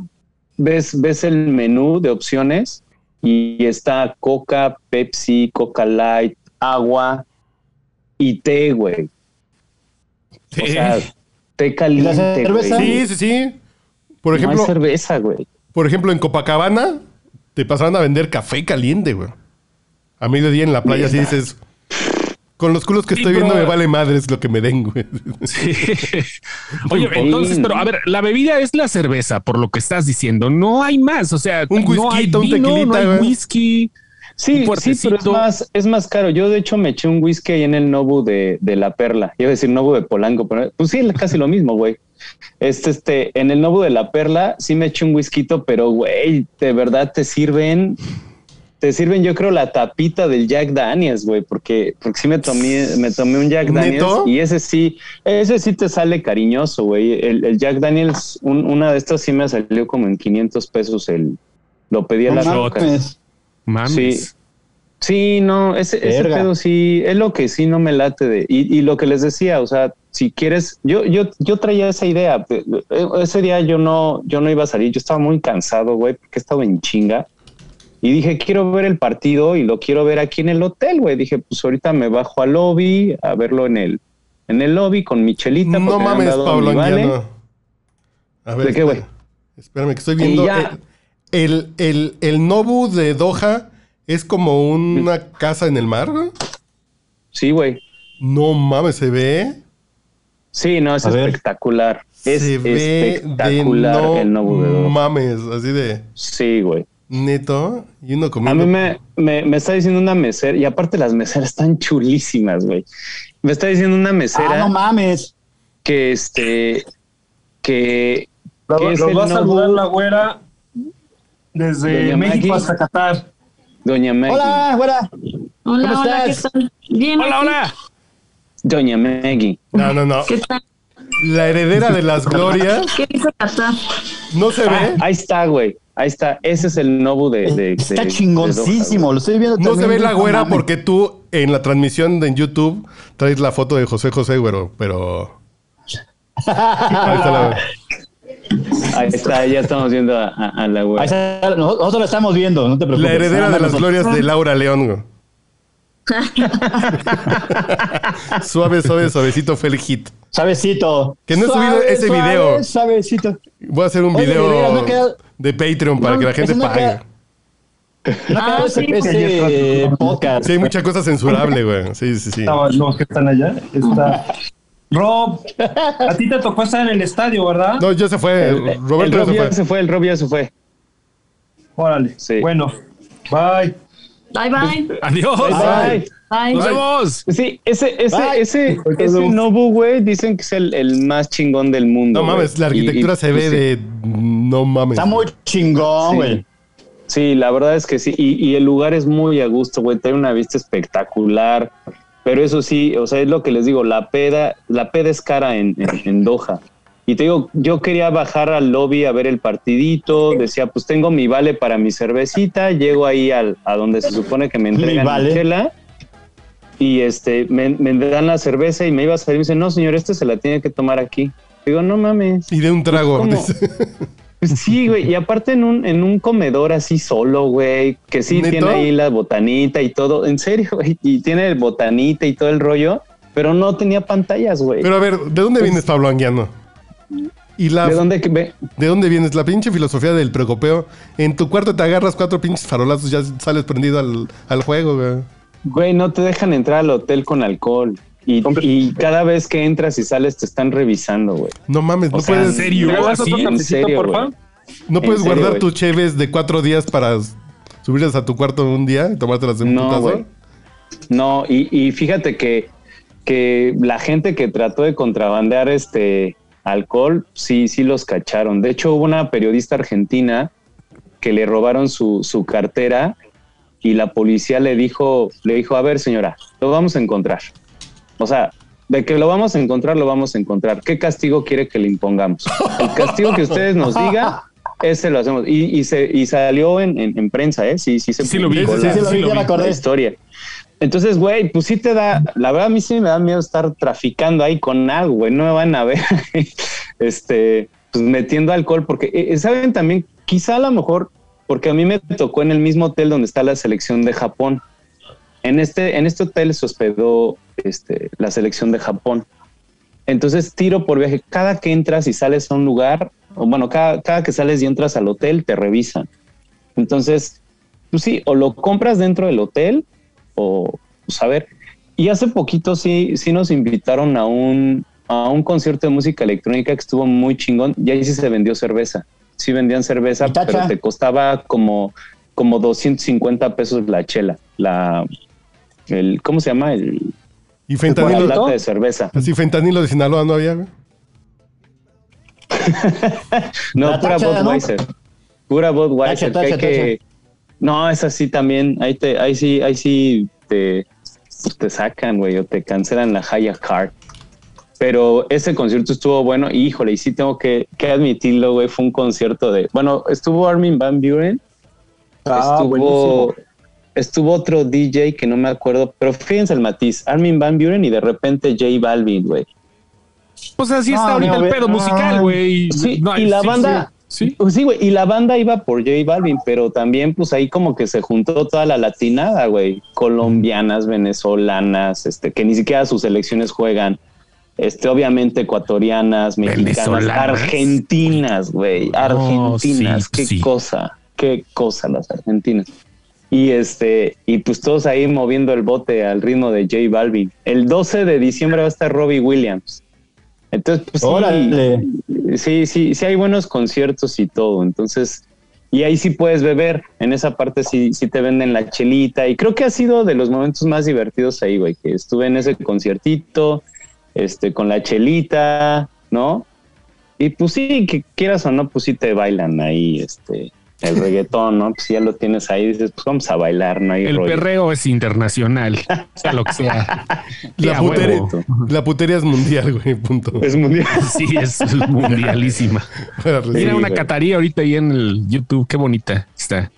Speaker 9: ves, ves el menú de opciones y está Coca, Pepsi, Coca Light, agua y té, güey. O sea, té caliente.
Speaker 3: cerveza?
Speaker 9: güey.
Speaker 5: Sí, sí, sí. Por
Speaker 9: No hay
Speaker 5: ejemplo,
Speaker 9: cerveza, güey.
Speaker 5: por ejemplo, en Copacabana te pasaron a vender café caliente, güey. A mediodía en la playa así dices, con los culos que
Speaker 1: Sí,
Speaker 5: estoy
Speaker 1: pero-
Speaker 5: viendo me vale madres lo que me den, güey.
Speaker 1: Sí. Oye, entonces, pero a ver, la bebida es la cerveza, por lo que estás diciendo. No hay más. O sea,
Speaker 5: Un
Speaker 1: no hay
Speaker 5: whisky, un tequilita,
Speaker 1: no hay whisky.
Speaker 9: Sí, sí, pero es más, es más caro. Yo, de hecho, me eché un whisky ahí en el Nobu de, de La Perla. Iba a decir Nobu de Polanco, pero pues sí, casi lo mismo, güey. Este, este, en el Nobu de La Perla sí me eché un whisky, pero, güey, de verdad te sirven, te sirven, yo creo, la tapita del Jack Daniels, güey, porque, porque sí me tomé, me tomé un Jack Daniels
Speaker 5: ¿Neto?
Speaker 9: y ese sí, ese sí te sale cariñoso, güey. El, el Jack Daniels, un- una de estas sí me salió como en 500 pesos el, lo pedí a
Speaker 3: No
Speaker 9: la
Speaker 3: mames.
Speaker 1: Mames.
Speaker 9: Sí. Sí, no, ese, ese pedo sí, es lo que sí no me late de. Y, y lo que les decía, o sea, si quieres, yo, yo, yo traía esa idea. pe- eh, Ese día yo no, yo no iba a salir, yo estaba muy cansado, güey, porque estaba en chinga. Y dije, quiero ver el partido y lo quiero ver aquí en el hotel, güey. Dije, pues ahorita me bajo al lobby a verlo en el, en el lobby con Michelita.
Speaker 5: No mames,
Speaker 9: dado
Speaker 5: Pablo
Speaker 9: vale.
Speaker 5: A ver,
Speaker 9: ¿De qué, güey?
Speaker 5: espérame. Que estoy viendo.
Speaker 9: ya.
Speaker 5: El, el, el, el Nobu de Doha es como una casa en el mar, güey.
Speaker 9: Sí, güey.
Speaker 5: No mames, se ve.
Speaker 9: Sí, no, es
Speaker 3: A ver.
Speaker 9: espectacular. Es
Speaker 5: se ve de
Speaker 9: espectacular
Speaker 5: no
Speaker 9: el Nobu de Doha.
Speaker 5: mames, así de
Speaker 9: Sí, güey.
Speaker 5: Neto. Y uno
Speaker 9: A
Speaker 5: comiendo.
Speaker 9: mí me, me, me está diciendo una mesera, y aparte las meseras están chulísimas, güey. Me está diciendo una mesera
Speaker 3: Ah, no mames.
Speaker 9: que este que,
Speaker 11: Lo,
Speaker 9: que es
Speaker 11: lo
Speaker 9: el
Speaker 11: va a saludar la güera desde
Speaker 9: Doña
Speaker 11: México
Speaker 9: Maggie.
Speaker 11: hasta Qatar.
Speaker 9: Doña Maggie.
Speaker 3: Hola, güera.
Speaker 13: Hola,
Speaker 3: ¿Cómo
Speaker 13: hola, ¿qué
Speaker 3: estás?
Speaker 13: tal? Bien,
Speaker 1: Hola,
Speaker 13: aquí.
Speaker 1: hola.
Speaker 9: Doña Maggie.
Speaker 5: No, no, no.
Speaker 13: ¿Qué tal?
Speaker 5: La heredera de las glorias.
Speaker 13: ¿Qué dice Qatar?
Speaker 5: No se
Speaker 9: Ah,
Speaker 5: ve.
Speaker 9: ahí está, güey. Ahí está. Ese es el Nobu de. de-
Speaker 3: Está
Speaker 9: de-
Speaker 3: chingoncísimo. Lo estoy viendo
Speaker 5: No se ve la güera porque tú en la transmisión de en YouTube traes la foto de José José, güero, pero. Ahí está la
Speaker 9: Ahí está, ya estamos viendo a, a- a la
Speaker 3: Ahí
Speaker 9: güey.
Speaker 3: está, nosotros lo estamos viendo, no te preocupes.
Speaker 5: La heredera de las glorias de Laura León. Suave, suave, suavecito fue el hit.
Speaker 3: Suavecito.
Speaker 5: Que no he subido
Speaker 3: Suave,
Speaker 5: ese
Speaker 3: suave,
Speaker 5: video.
Speaker 3: Suavecito.
Speaker 5: Voy a hacer un
Speaker 3: Oye, de veras,
Speaker 5: video
Speaker 3: no
Speaker 5: de Patreon para
Speaker 3: No,
Speaker 5: que la gente pague.
Speaker 3: No
Speaker 13: Ah, sí,
Speaker 3: ese podcast.
Speaker 5: Sí, hay mucha cosa censurable, güey. Sí, sí, sí.
Speaker 11: Los que están allá. Está. Rob, a ti te tocó estar en el estadio, ¿verdad?
Speaker 5: No, ya se fue.
Speaker 9: El, el
Speaker 5: Roberto ya
Speaker 9: Rob
Speaker 5: se
Speaker 9: ya
Speaker 5: fue.
Speaker 9: se fue, el Rob ya se fue.
Speaker 11: Órale.
Speaker 9: Sí.
Speaker 11: Bueno, bye.
Speaker 13: Bye bye.
Speaker 1: Adiós.
Speaker 9: Bye,
Speaker 13: Bye.
Speaker 1: Nos vemos.
Speaker 9: Sí, ese, ese,
Speaker 3: Bye.
Speaker 9: ese, ese Nobu, güey, dicen que es el, el más chingón del mundo.
Speaker 5: No mames, la arquitectura
Speaker 9: y,
Speaker 5: se
Speaker 9: pues,
Speaker 5: ve
Speaker 9: sí.
Speaker 5: de. No mames.
Speaker 3: Está muy chingón,
Speaker 9: Sí.
Speaker 3: güey.
Speaker 9: Sí, la verdad es que sí. Y, y el lugar es muy a gusto, güey. Tiene una vista espectacular. Pero eso sí, o sea, es lo que les digo, la peda, la peda es cara en, en, en Doha. Y te digo, yo quería bajar al lobby a ver el partidito, decía, pues tengo mi vale para mi cervecita, llego ahí al, a donde se supone que me entregan
Speaker 3: vale.
Speaker 9: chela, y este, me, me dan la cerveza y me iba a salir y me dice, no señor, este se la tiene que tomar aquí. Digo, no mames.
Speaker 5: Y de un trago.
Speaker 9: Pues sí, güey. Y aparte en un, en un comedor así solo, güey, que sí
Speaker 5: ¿Neto?
Speaker 9: tiene ahí la botanita y todo. En serio, güey. Y tiene el botanita y todo el rollo, pero no tenía pantallas, güey.
Speaker 5: Pero a ver, ¿de dónde vienes, Pablo Anguiano? Y la,
Speaker 9: ¿De dónde ve?
Speaker 5: ¿De dónde vienes? La pinche filosofía del precopeo. En tu cuarto te agarras cuatro pinches farolazos, ya sales prendido al, al juego, güey.
Speaker 9: Güey, no te dejan entrar al hotel con alcohol. Y, y cada vez que entras y sales te están revisando, güey.
Speaker 5: No mames, no
Speaker 9: sea,
Speaker 5: puedes.
Speaker 9: ¿en serio?
Speaker 11: ¿Me das
Speaker 9: ¿Así?
Speaker 11: otro
Speaker 9: ¿En serio,
Speaker 11: porfa?
Speaker 5: No
Speaker 9: ¿En
Speaker 5: puedes
Speaker 9: serio,
Speaker 5: guardar tus cheves de cuatro días para subirlas a tu cuarto un día y tomártelas de un
Speaker 9: No. No, y, y fíjate que, que la gente que trató de contrabandear este alcohol, sí, sí los cacharon. De hecho, hubo una periodista argentina que le robaron su, su cartera y la policía le dijo, le dijo, a ver, señora, lo vamos a encontrar. O sea, de que lo vamos a encontrar, lo vamos a encontrar. ¿Qué castigo quiere que le impongamos? El castigo que ustedes nos digan, ese lo hacemos. Y, y, se, y salió en, en, en prensa, ¿eh? Sí, sí se
Speaker 1: Sí lo vi, sí, sí lo vi, ya me
Speaker 9: la historia. Entonces, güey, pues sí te da, la verdad a mí sí me da miedo estar traficando ahí con algo, güey, no me van a ver, este, pues metiendo alcohol, porque, eh, ¿saben también? Quizá a lo mejor, porque a mí me tocó en el mismo hotel donde está la selección de Japón. En este, en este hotel se hospedó este, la selección de Japón. Entonces, tiro por viaje. Cada que entras y sales a un lugar, o bueno, cada, cada que sales y entras al hotel, te revisan. Entonces, pues sí, o lo compras dentro del hotel, o a ver. Y hace poquito sí, sí nos invitaron a un, a un concierto de música electrónica que estuvo muy chingón, y ahí sí se vendió cerveza. Sí vendían cerveza, pero te costaba como, como 250 pesos la chela. La, el, ¿Cómo se llama? El,
Speaker 5: Y
Speaker 9: la
Speaker 5: fentanilo.
Speaker 9: lata de cerveza.
Speaker 5: Así, fentanilo de Sinaloa no había, güey.
Speaker 9: No,
Speaker 3: La
Speaker 9: pura. Budweiser. Pura Budweiser.
Speaker 3: Tacha,
Speaker 9: que hay
Speaker 3: tacha,
Speaker 9: que... No, es así también. Ahí, te, ahí sí, ahí sí te, pues te sacan, güey, o te cancelan la Haya Card. Pero ese concierto estuvo bueno. Y híjole, y sí tengo que, que admitirlo, güey. Fue un concierto de. Bueno, estuvo Armin Van Buren.
Speaker 12: Ah,
Speaker 9: estuvo,
Speaker 12: buenísimo.
Speaker 9: estuvo otro DJ que no me acuerdo. Pero fíjense el matiz: Armin Van Buren y de repente J Balvin, güey.
Speaker 1: Pues así
Speaker 3: No,
Speaker 1: está ahorita
Speaker 3: no,
Speaker 1: el pedo musical, güey.
Speaker 9: Sí,
Speaker 1: No,
Speaker 9: y la
Speaker 1: sí,
Speaker 9: banda,
Speaker 1: Sí.
Speaker 9: Pues sí, güey, y la banda iba por J Balvin, pero también pues ahí como que se juntó toda la latinada, güey, colombianas, venezolanas, este, que ni siquiera sus elecciones juegan, este, obviamente ecuatorianas, mexicanas, argentinas, güey, argentinas,
Speaker 1: sí,
Speaker 9: qué
Speaker 1: sí.
Speaker 9: cosa, qué cosa las argentinas. Y este, y pues todos ahí moviendo el bote al ritmo de J Balvin. El 12 de diciembre va a estar Robbie Williams. Entonces, pues sí, sí, sí, sí hay buenos conciertos y todo. Entonces, y ahí sí puedes beber. En esa parte sí, sí te venden la chelita. Y creo que ha sido de los momentos más divertidos ahí, güey, que estuve en ese conciertito, este, con la chelita, ¿no? Y pues sí, que quieras o no, pues sí te bailan ahí, este, el reggaetón, ¿no? Pues ya lo tienes ahí, dices, pues vamos a bailar, no hay
Speaker 1: El
Speaker 9: rollo.
Speaker 1: perreo es internacional, sea lo que sea.
Speaker 5: La putería,
Speaker 1: huevo.
Speaker 5: la putería es mundial, güey, punto.
Speaker 9: Es mundial.
Speaker 1: Sí, es mundialísima. Mira una catarí ahorita ahí en el YouTube, qué bonita está.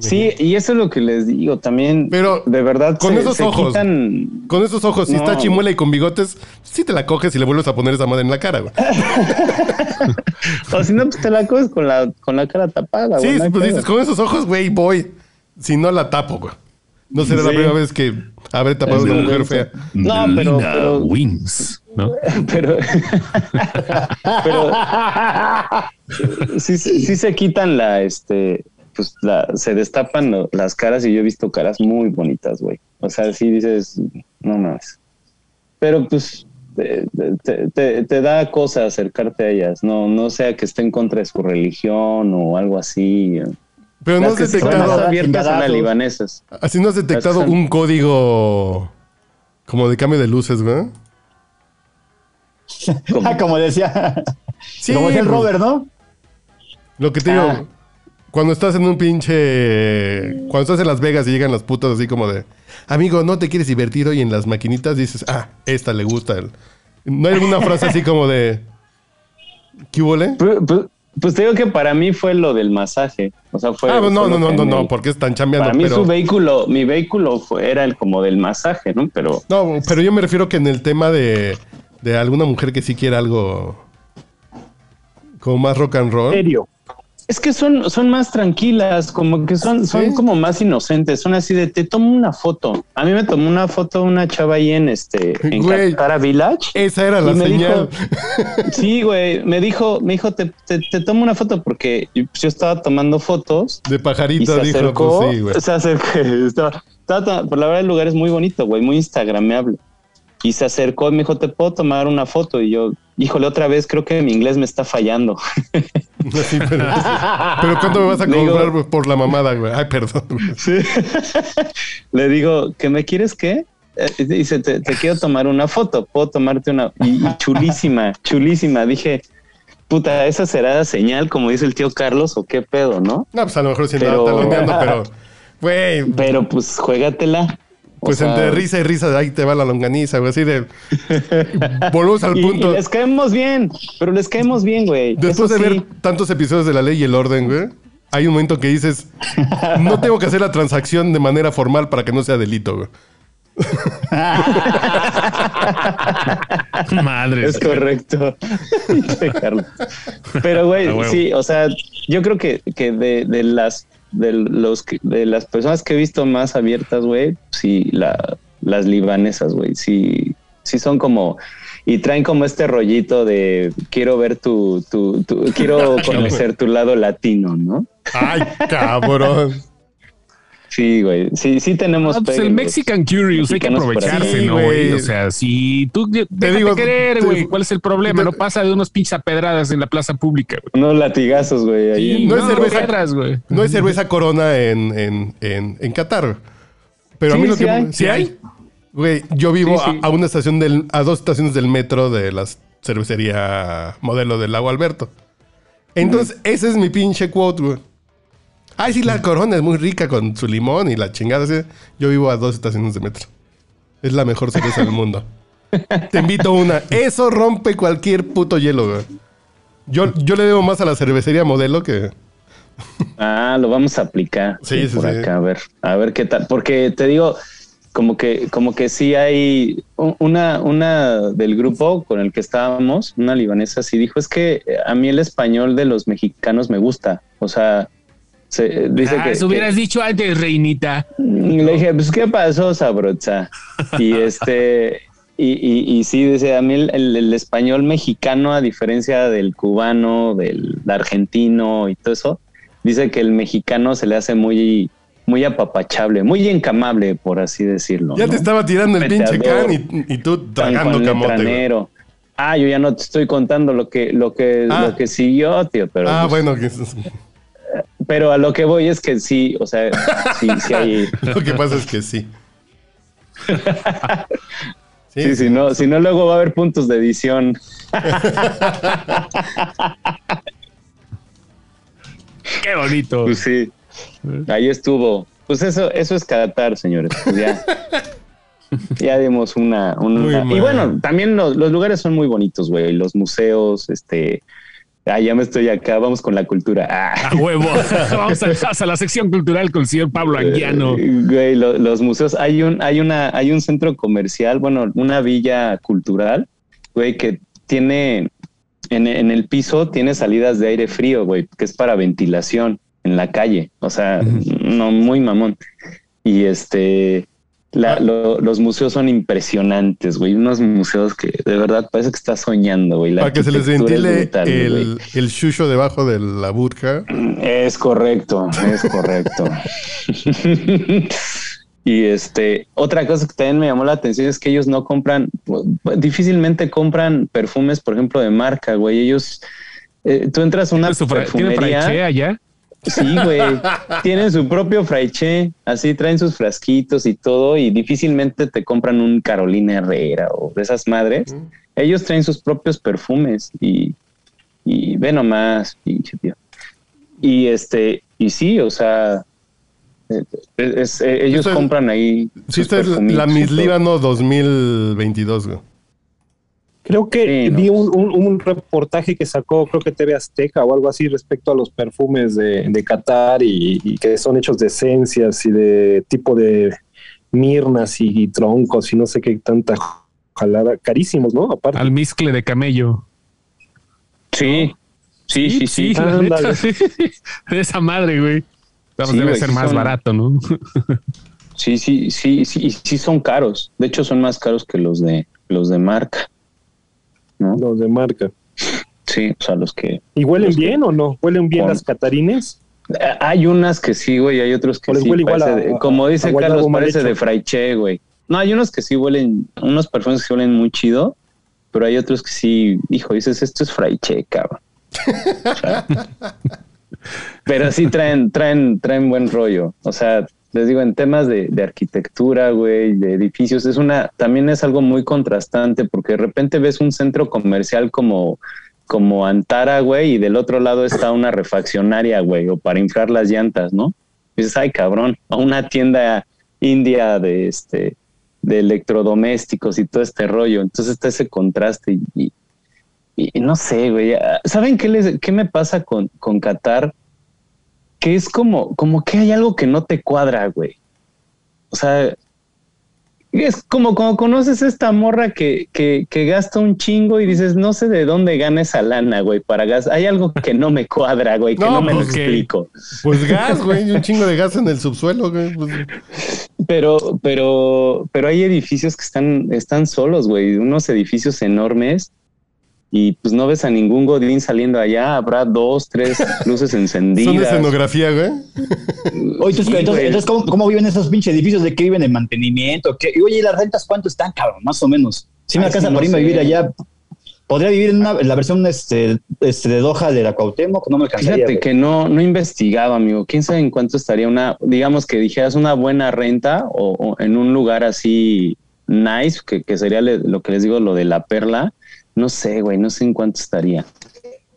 Speaker 9: Sí, y eso es lo que les digo también.
Speaker 5: Pero
Speaker 9: de verdad,
Speaker 5: con
Speaker 9: se-
Speaker 5: esos
Speaker 9: se
Speaker 5: ojos.
Speaker 9: quitan-
Speaker 5: Con esos ojos, si
Speaker 9: No.
Speaker 5: está chimuela y con bigotes, sí te la coges y le vuelves a poner esa madre en la cara, güey.
Speaker 9: O si no, pues te la coges con la, con la cara tapada.
Speaker 5: Sí,
Speaker 9: güey, hay
Speaker 5: pues dices, con esos ojos, güey, voy. Si no la tapo, güey. No será la
Speaker 9: Sí.
Speaker 5: primera vez que habré tapado a una mujer fea.
Speaker 9: No, pero-
Speaker 1: Lina
Speaker 9: pero-
Speaker 1: Wings, ¿no?
Speaker 9: Pero, pero sí, sí se quitan la, este, pues la, se destapan lo- las caras y yo he visto caras muy bonitas, güey. O sea, sí dices, no más. Pero pues te, te- te- te da cosa acercarte a ellas, no, no sea que esté en contra de su religión o algo así.
Speaker 5: Pero no has
Speaker 9: son
Speaker 5: detectado.
Speaker 9: abiertas son las libanesas.
Speaker 5: Así no has detectado
Speaker 9: son-
Speaker 5: un código como de cambio de luces, güey.
Speaker 3: Ah, como decía,
Speaker 5: Sí,
Speaker 3: como decía el
Speaker 5: pues,
Speaker 3: Robert, ¿no?
Speaker 5: Lo que te digo,
Speaker 9: Ah.
Speaker 5: Cuando estás en un pinche. Cuando estás en Las Vegas y llegan las putas así como de. Amigo, ¿no te quieres divertir hoy en las maquinitas? Dices, ah, esta le gusta. el-". No hay alguna frase así como de. ¿Qué hubo, le?
Speaker 9: Pues, pues- pues te digo que para mí fue lo del masaje. O sea, fue.
Speaker 5: Ah, no, no, no, no,
Speaker 9: me-
Speaker 5: no, porque están chambeando.
Speaker 9: Para mí
Speaker 5: pero,
Speaker 9: su vehículo, mi vehículo fue, era el como del masaje, ¿no? Pero
Speaker 5: No, pero yo me refiero que en el tema de, de alguna mujer que sí quiere algo. Como más rock and roll.
Speaker 12: Serio.
Speaker 9: Es que son, son más tranquilas, como que son, son
Speaker 5: Sí.
Speaker 9: como más inocentes, son así de te tomo una foto. A mí me tomó una foto una chava ahí en este en
Speaker 5: Güey.
Speaker 9: Village.
Speaker 5: Esa era la señal.
Speaker 9: dijo- Sí, güey, me dijo, me dijo, te, te, te tomo una foto porque yo estaba tomando fotos
Speaker 5: De pajarito
Speaker 9: se
Speaker 5: dijo,
Speaker 9: acercó,
Speaker 5: pues sí, güey.
Speaker 9: se acercó, estaba, estaba por la verdad el lugar es muy bonito, güey, muy instagrameable. Y se acercó y me dijo, ¿te puedo tomar una foto? Y yo, híjole, otra vez creo que mi inglés me está fallando.
Speaker 5: Sí, pero, pero ¿cuánto me vas a
Speaker 9: digo-
Speaker 5: cobrar por la mamada, güey? Ay, perdón.
Speaker 9: Le digo, ¿que me quieres qué? Eh, Dice, te, te quiero tomar una foto, puedo tomarte una. Y, y chulísima, chulísima. Dije, puta, esa será señal, como dice el tío Carlos, o qué pedo, ¿no?
Speaker 5: No, pues a lo mejor sí
Speaker 9: Pero-
Speaker 5: pero, güey,
Speaker 9: Pero pues juégatela. O
Speaker 5: pues
Speaker 9: sea,
Speaker 5: entre risa y risa, ahí te va la longaniza, güey, así de. Volvemos al punto.
Speaker 9: y les caemos bien, pero les caemos bien, güey.
Speaker 5: Después
Speaker 9: Eso
Speaker 5: de
Speaker 9: sí.
Speaker 5: ver tantos episodios de la ley y el orden, güey, hay un momento que dices, no tengo que hacer la transacción de manera formal para que no sea delito, güey.
Speaker 1: Madre.
Speaker 9: Es correcto. Pero, güey, sí, o sea, yo creo que, que de, de las de los que- de las personas que he visto más abiertas, güey, sí, la, las libanesas, güey, sí, sí son como y traen como este rollito de quiero ver tu, tu, tu quiero conocer tu lado latino, ¿no?
Speaker 5: Ay, cabrón.
Speaker 9: Sí, güey, sí, sí tenemos.
Speaker 1: Ah, pues
Speaker 9: pegue,
Speaker 1: el
Speaker 9: güey.
Speaker 1: Mexican Curious, hay que aprovecharse. ¿no, güey?
Speaker 5: güey.
Speaker 1: O sea, si tú te
Speaker 5: digo,
Speaker 1: digo, querer,
Speaker 5: te-
Speaker 1: güey, ¿cuál es el problema?
Speaker 5: te-
Speaker 1: No pasa de unos pinches pedradas en la plaza pública, güey.
Speaker 9: Unos latigazos, güey. ahí
Speaker 1: Sí,
Speaker 9: en-
Speaker 5: no es cerveza.
Speaker 1: pedras, güey.
Speaker 5: No hay cerveza corona en, en, en, en Qatar, güey. Pero a
Speaker 9: Sí,
Speaker 5: mí lo
Speaker 9: sí
Speaker 5: que.
Speaker 9: hay.
Speaker 5: ¿Sí hay? Güey, yo vivo
Speaker 9: Sí, sí.
Speaker 5: A, a una estación del, a dos estaciones del metro de la cervecería modelo del Lago Alberto. Entonces, ese es mi pinche quote, güey. Ay, sí, la corona es muy rica con su limón y la chingada. así. Yo vivo a dos estaciones de metro. Es la mejor cerveza del mundo. Te invito a una. Eso rompe cualquier puto hielo, güey. Yo, yo le debo más a la cervecería modelo que.
Speaker 9: Ah, lo vamos a aplicar
Speaker 5: Sí,
Speaker 9: sí,
Speaker 5: sí,
Speaker 9: por
Speaker 5: sí.
Speaker 9: acá, a ver, a ver qué tal. Porque te digo, como que, como que sí hay una, una del grupo con el que estábamos, una libanesa, sí dijo, es que a mí el español de los mexicanos me gusta. O sea, se, dice
Speaker 1: Ah,
Speaker 9: que,
Speaker 1: eso hubieras dicho antes, reinita.
Speaker 9: que- le dije, pues, ¿qué pasó, sabrocha? Y este, y, y, y sí, dice, a mí el, el- el español mexicano, a diferencia del cubano, del argentino y todo eso, dice que el mexicano se le hace muy, muy apapachable, muy encamable, por así decirlo.
Speaker 5: Ya
Speaker 9: ¿no?
Speaker 5: te estaba tirando el pinche can y, y tú tragando camote.
Speaker 9: Ah, yo ya no te estoy contando lo que, lo que,
Speaker 5: Ah.
Speaker 9: lo que siguió, tío, pero,
Speaker 5: Ah,
Speaker 9: pues,
Speaker 5: bueno, que-
Speaker 9: pero a lo que voy es que sí, o sea, sí, sí hay.
Speaker 5: lo que pasa es que sí.
Speaker 9: Sí, si no, si no, luego va a haber puntos de edición.
Speaker 1: Qué bonito.
Speaker 9: Pues sí, ahí estuvo. Pues eso, eso es Qatar, señores. Pues ya, ya dimos una, una- y bueno, también los, los lugares son muy bonitos, güey. Los museos, este, ah, ya me estoy acá. Vamos con la cultura. Ah.
Speaker 1: A huevo. Vamos a, la sección cultural con el señor Pablo Anguiano.
Speaker 9: Eh, Güey, lo- los museos, hay un, hay una, hay un centro comercial, bueno, una villa cultural, güey, que tiene en, en el piso tiene salidas de aire frío, güey, que es para ventilación en la calle. O sea, no, muy mamón. Y este, la- lo- los museos son impresionantes, güey. Unos museos que de verdad parece que estás soñando, güey. La
Speaker 5: Para que se les ventile
Speaker 9: brutal,
Speaker 5: el, el shusho debajo de la burka.
Speaker 9: Es correcto, es correcto. y este, otra cosa que también me llamó la atención es que ellos no compran, difícilmente compran perfumes, por ejemplo, de marca, güey. Ellos, eh, tú entras a una
Speaker 1: ¿Tiene ¿Tiene
Speaker 9: perfumería.
Speaker 1: franché allá?
Speaker 9: Sí, güey. Tienen su propio fraiche, así traen sus frasquitos y todo, y difícilmente te compran un Carolina Herrera o de esas madres. Ellos traen sus propios perfumes y, y ve nomás, pinche tío. Y este, y sí, o sea, eh, es- eh, ellos compran ahí.
Speaker 5: Sí, esta es la Miss. Líbano 2022, güey.
Speaker 11: Creo que
Speaker 9: Sí, ¿no?
Speaker 11: vi un, un- un reportaje que sacó, creo que TV Azteca o algo así respecto a los perfumes de, de Qatar y, y que son hechos de esencias y de tipo de mirnas y, y troncos y no sé qué tanta jalada, carísimos, ¿no? Aparte.
Speaker 1: Al miscle de camello.
Speaker 9: Sí, sí, sí, sí.
Speaker 1: la neta,
Speaker 11: Ándale.
Speaker 1: sí. De esa madre, güey. Vamos,
Speaker 9: Sí,
Speaker 1: debe
Speaker 9: güey,
Speaker 1: ser
Speaker 9: sí
Speaker 1: más
Speaker 9: son-
Speaker 1: barato, ¿no?
Speaker 9: Sí, sí, sí, sí, y sí son caros. De hecho, son más caros que los de los de marca. ¿No?
Speaker 11: Los de marca.
Speaker 9: Sí, o sea, los que
Speaker 11: ¿Y huelen
Speaker 9: que-
Speaker 11: bien o no? ¿Huelen bien las catarines?
Speaker 9: Eh, Hay unas que sí, güey, hay otros que sí. parece
Speaker 11: a-
Speaker 9: como dice Carlos, parece
Speaker 11: hecho.
Speaker 9: de fraiche, güey. No, hay unos que sí huelen, unos perfumes que huelen muy chido, pero hay otros que sí, hijo, dices, esto es fraiche, cabrón. O sea, pero sí traen, traen, traen buen rollo. O sea, les digo, en temas de, arquitectura, güey, de edificios, es una, también es algo muy contrastante, porque de repente ves un centro comercial como como Antara, güey, y del otro lado está una refaccionaria, güey, o para inflar las llantas, ¿no? Y dices, ay, cabrón, a una tienda india de este de electrodomésticos y todo este rollo. Entonces está ese contraste y, y- no sé, güey. ¿Saben qué, les, qué me pasa con, con Qatar? Que es como, como que hay algo que no te cuadra, güey. O sea, es como cuando conoces esta morra que, que, que gasta un chingo y dices, no sé de dónde gana esa lana, güey, para gas. Hay algo que no me cuadra, güey, que
Speaker 5: No,
Speaker 9: no, me lo
Speaker 5: pues, ¿qué?
Speaker 9: explico.
Speaker 5: Pues gas, güey, un chingo de gas en el subsuelo, güey. pues,
Speaker 9: Pero, pero, pero hay edificios que están, están solos, güey, unos edificios enormes y pues no ves a ningún godín saliendo allá. Habrá dos, tres luces
Speaker 5: son de
Speaker 9: encendidas.
Speaker 5: escenografía, güey.
Speaker 3: Oye, entonces,
Speaker 9: Sí,
Speaker 3: entonces, ¿cómo, cómo viven esos pinches edificios? ¿De qué viven en mantenimiento? ¿Qué? Y oye, ¿y las rentas cuánto están, cabrón? Más o menos. Si me
Speaker 9: Ay,
Speaker 3: alcanza
Speaker 9: sí, no
Speaker 3: por irme a vivir allá, podría vivir en, una- en la versión este, este, de Doha de la Cuauhtémoc, no me alcanzaría.
Speaker 9: Fíjate
Speaker 3: güey.
Speaker 9: que no, no he investigado, amigo. ¿Quién sabe en cuánto estaría una, digamos que dijeras una buena renta o, o en un lugar así nice, que, que sería le- lo que les digo, lo de la perla? No sé, güey, no sé en cuánto estaría.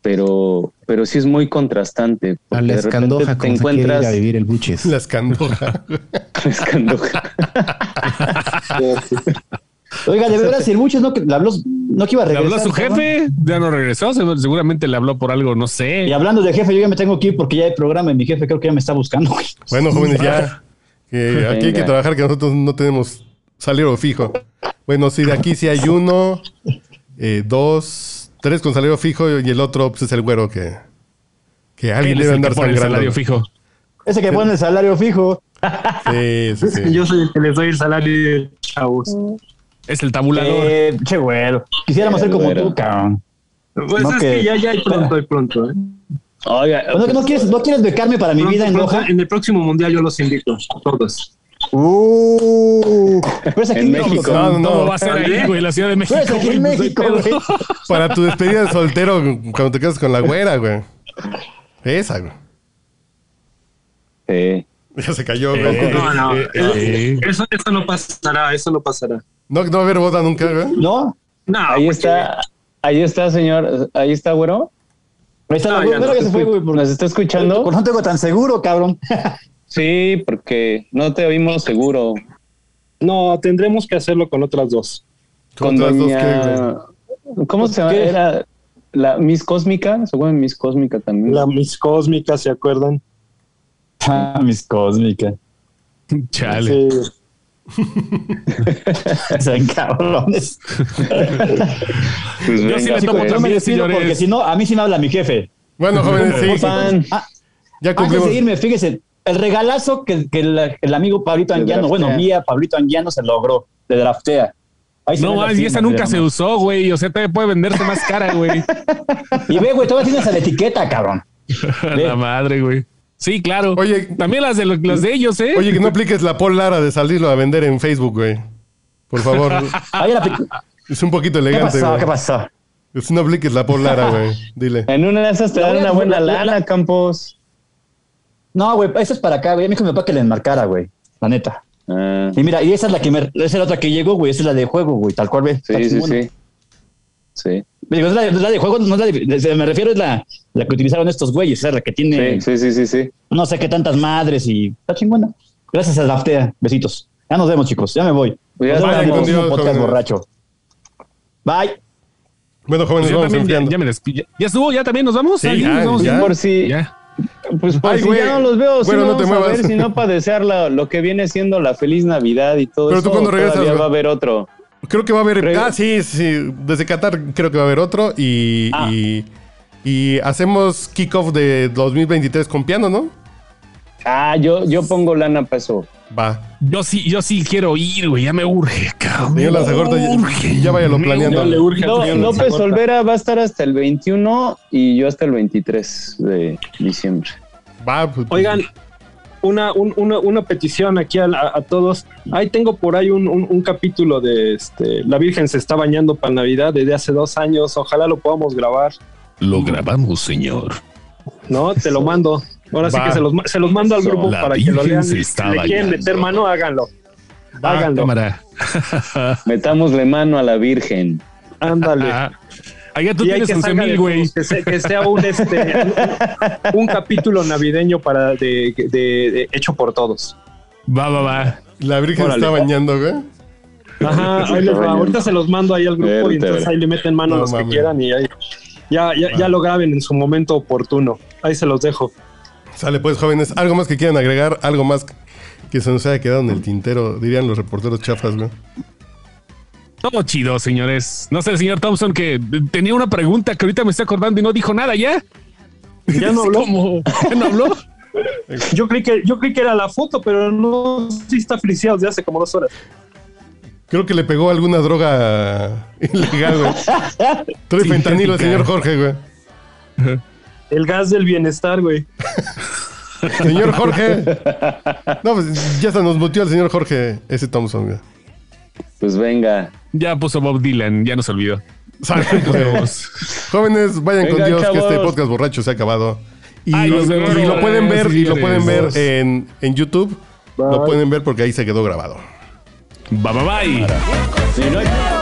Speaker 9: Pero, pero sí es muy contrastante.
Speaker 2: A
Speaker 9: porque
Speaker 2: la escandoja
Speaker 9: te encuentras
Speaker 2: a vivir el buches.
Speaker 5: La escandoja.
Speaker 9: la escandoja.
Speaker 3: Oiga, de verdad, si el Buches no, que le habló, no que iba a
Speaker 1: Le
Speaker 3: regresar.
Speaker 1: habló a su jefe, ya no regresó, se- seguramente le habló por algo, no sé.
Speaker 3: Y hablando de jefe, yo ya me tengo que ir porque ya hay programa y mi jefe creo que ya me está buscando. güey.
Speaker 5: Bueno, jóvenes, ya. Que aquí hay que trabajar, que nosotros no tenemos salario fijo. Bueno, sí, de aquí sí hay uno, eh, dos, tres con salario fijo y el otro pues, es el güero que, que alguien
Speaker 1: Él es
Speaker 5: debe andar
Speaker 1: pone el
Speaker 5: sangrando.
Speaker 1: salario fijo.
Speaker 3: Ese que pone el salario fijo.
Speaker 5: Sí, sí, sí.
Speaker 11: Yo soy el que les doy el salario, chavos.
Speaker 1: Es el tabulador.
Speaker 3: Eh, che, güero. Quisiéramos ser como
Speaker 9: Güero.
Speaker 3: tú, cabrón.
Speaker 11: Pues
Speaker 3: No,
Speaker 11: es
Speaker 3: que-
Speaker 11: que ya, ya hay pronto, hay pronto. ¿eh?
Speaker 9: Oiga,
Speaker 3: ¿No, no quieres, ¿No quieres becarme para mi vida en
Speaker 11: pronto,
Speaker 3: Doha?
Speaker 11: en el próximo mundial yo los invito, a todos.
Speaker 3: Uh, pero es aquí
Speaker 9: En
Speaker 3: México.
Speaker 9: México.
Speaker 5: No, no,
Speaker 1: ¿Cómo
Speaker 5: no.
Speaker 1: va a ser ahí, güey? La Ciudad de México.
Speaker 3: Pero es aquí en
Speaker 1: pues,
Speaker 3: México, güey.
Speaker 5: Para tu despedida de soltero, cuando te quedas con la güera, güey. Esa, güey.
Speaker 9: sí.
Speaker 5: Ya se cayó, güey.
Speaker 1: Eh,
Speaker 11: No, no,
Speaker 1: eh,
Speaker 11: eso,
Speaker 1: eh.
Speaker 11: eso, eso no pasará, eso no pasará.
Speaker 5: No, no va a haber boda nunca, güey.
Speaker 3: ¿No?
Speaker 11: No,
Speaker 9: Ahí está, ahí está, señor. Ahí está, güero.
Speaker 3: Ahí está
Speaker 11: No,
Speaker 3: la
Speaker 11: ya
Speaker 3: güero
Speaker 11: no,
Speaker 3: que se fue, güey. por-
Speaker 9: ¿Nos está escuchando?
Speaker 3: Por no tengo tan seguro, cabrón.
Speaker 9: Sí, porque no te oímos seguro.
Speaker 11: No, tendremos que hacerlo con otras dos.
Speaker 9: Con
Speaker 5: Otras dos,
Speaker 9: doña...
Speaker 5: ¿qué,
Speaker 9: ¿Cómo se llama? Era la Miss Cósmica, se llama Miss Cósmica también.
Speaker 11: La Miss Cósmica, ¿se acuerdan?
Speaker 3: Ah, mis cósmicas.
Speaker 1: Chale.
Speaker 11: Sí.
Speaker 3: Son cabrones.
Speaker 9: Pues
Speaker 1: Yo sí le tomo
Speaker 9: pues.
Speaker 3: Yo me despido
Speaker 1: señores.
Speaker 3: porque si no, a mí sí me habla mi jefe.
Speaker 5: Bueno, jóvenes, sí.
Speaker 3: Ah,
Speaker 5: Ya
Speaker 3: Antes de irme, fíjese, el regalazo que, que el, el amigo Pablito Anguiano, bueno, mía, Pablito Anguiano se logró, de draftea. Ahí se
Speaker 1: No, y esa nunca se usó, güey. O sea, todavía puede venderse más cara, güey.
Speaker 3: Y ve, güey, todavía tienes la etiqueta, cabrón.
Speaker 1: La madre, güey. Sí, claro.
Speaker 5: Oye.
Speaker 1: también las de, las de ellos, ¿eh?
Speaker 5: Oye, que no apliques la Paul Lara de salirlo a vender en Facebook, güey. Por favor. Es un poquito
Speaker 3: ¿Qué
Speaker 5: elegante,
Speaker 3: pasó?
Speaker 5: güey.
Speaker 3: ¿Qué pasó?
Speaker 5: Es no apliques la Paul Lara, güey. Dile.
Speaker 9: En una de esas te dan una buena
Speaker 3: la- la-
Speaker 9: lana, Campos.
Speaker 3: No, güey, esa es para acá, güey. Me dijo mi papá que le enmarcara, güey. La neta.
Speaker 9: Ah,
Speaker 3: Y mira, y esa es la que me, esa es la otra que llegó, güey. Esa es la de juego, güey. Tal cual, ve. Está
Speaker 9: sí, sí, sí. Sí.
Speaker 3: Digo, es la, es la de juego, no es la de, me refiero es la, la que utilizaron estos güeyes, esa es la que tiene
Speaker 9: Sí, sí, sí, sí, sí.
Speaker 3: no sé qué tantas madres y está chingona. Gracias a Daftea. Besitos. Ya nos vemos, chicos. Ya me voy.
Speaker 9: Ya
Speaker 3: Nos vemos en el
Speaker 9: estamos.
Speaker 3: próximo
Speaker 5: Dios,
Speaker 3: podcast borracho. Bye.
Speaker 5: Bueno, jóvenes,
Speaker 1: Pues
Speaker 5: vamos
Speaker 1: ya, ya me despido. ¿Ya estuvo? ¿Ya también nos vamos?
Speaker 5: Sí,
Speaker 1: ¿Alguien
Speaker 5: ya,
Speaker 1: nos vamos?
Speaker 5: ya.
Speaker 9: Por si,
Speaker 1: Ya.
Speaker 9: Pues por
Speaker 5: Ay,
Speaker 9: si ya no los veo,
Speaker 5: Bueno,
Speaker 9: sí
Speaker 5: no te
Speaker 9: vamos a
Speaker 5: muevas.
Speaker 9: ver, sino para desear la- lo que viene siendo la feliz Navidad y todo
Speaker 5: Pero
Speaker 9: eso.
Speaker 5: tú cuando regresas,
Speaker 9: va a haber otro.
Speaker 5: Creo que va a haber.
Speaker 9: Creo-
Speaker 5: Ah, sí, sí. Desde Qatar creo que va a haber otro. Y,
Speaker 9: Ah.
Speaker 5: y, y hacemos kickoff de 2023 con piano, ¿no?
Speaker 9: Ah, yo, yo pongo lana para eso.
Speaker 5: Va.
Speaker 1: Yo sí, yo sí quiero ir, güey. Ya me urge, cabrón.
Speaker 5: Lanzagorta, ya, ya váyalo
Speaker 1: Me
Speaker 5: planeando.
Speaker 11: Le urge
Speaker 9: No, López. Olvera va a estar hasta el 21 y yo hasta el 23 de diciembre.
Speaker 5: Va, pues,
Speaker 11: Oigan, una, un- una, una petición aquí a, a- a todos. Ahí tengo por ahí un, un- un capítulo de este, La Virgen se está bañando para Navidad desde hace dos años. Ojalá lo podamos grabar.
Speaker 1: Lo grabamos, señor.
Speaker 11: ¿No? Te lo mando. Ahora sí que se los, se los mando al grupo
Speaker 1: La
Speaker 11: para que lo lean. Si
Speaker 1: está
Speaker 11: le quieren meter mano, háganlo.
Speaker 5: Va,
Speaker 11: háganlo.
Speaker 1: Cámara.
Speaker 9: Metámosle mano a la Virgen.
Speaker 11: Ándale.
Speaker 1: Allá tú
Speaker 11: Y
Speaker 1: tienes
Speaker 11: que
Speaker 1: 11
Speaker 11: salga de
Speaker 1: mil, güey.
Speaker 11: todos, Que, se- que sea un, este, un, un capítulo navideño para de, de- de- hecho por todos.
Speaker 1: Va, va, va.
Speaker 5: la Virgen
Speaker 11: Órale.
Speaker 5: está bañando, güey.
Speaker 11: Ajá, ahí les va. ahorita se los mando ahí al grupo y entonces ahí le meten mano
Speaker 5: No
Speaker 11: los que quieran y ahí ya, ya, ya lo graben en su momento oportuno. Ahí se los dejo.
Speaker 5: Sale pues, jóvenes. ¿Algo más que quieran agregar? ¿Algo más que se nos haya quedado en el tintero? Dirían los reporteros chafas, güey.
Speaker 1: Todo chido, señores. No sé, el señor Thompson, que tenía una pregunta que ahorita me estoy acordando y no dijo nada ya.
Speaker 11: Ya no habló.
Speaker 1: ¿Cómo? ¿Ya no habló?
Speaker 11: Yo creí que, yo creí que era la foto, pero no sí está friseado desde hace como dos horas.
Speaker 5: Creo que le pegó alguna droga ilegal, güey. Trae fentanilo el señor Jorge, güey.
Speaker 11: El gas del bienestar, güey.
Speaker 5: Señor Jorge. No, pues ya se nos mutió el señor Jorge, ese Thompson, güey.
Speaker 9: Pues venga.
Speaker 1: Ya puso Bob Dylan, ya nos olvidó.
Speaker 5: Sale. Jóvenes, vayan con Dios que este podcast borracho se ha acabado. Y,
Speaker 1: Ay, nos vemos,
Speaker 5: y lo pueden ver, y lo pueden ver en, en YouTube. Lo pueden ver porque ahí se quedó grabado.
Speaker 1: Bye, bye, bye.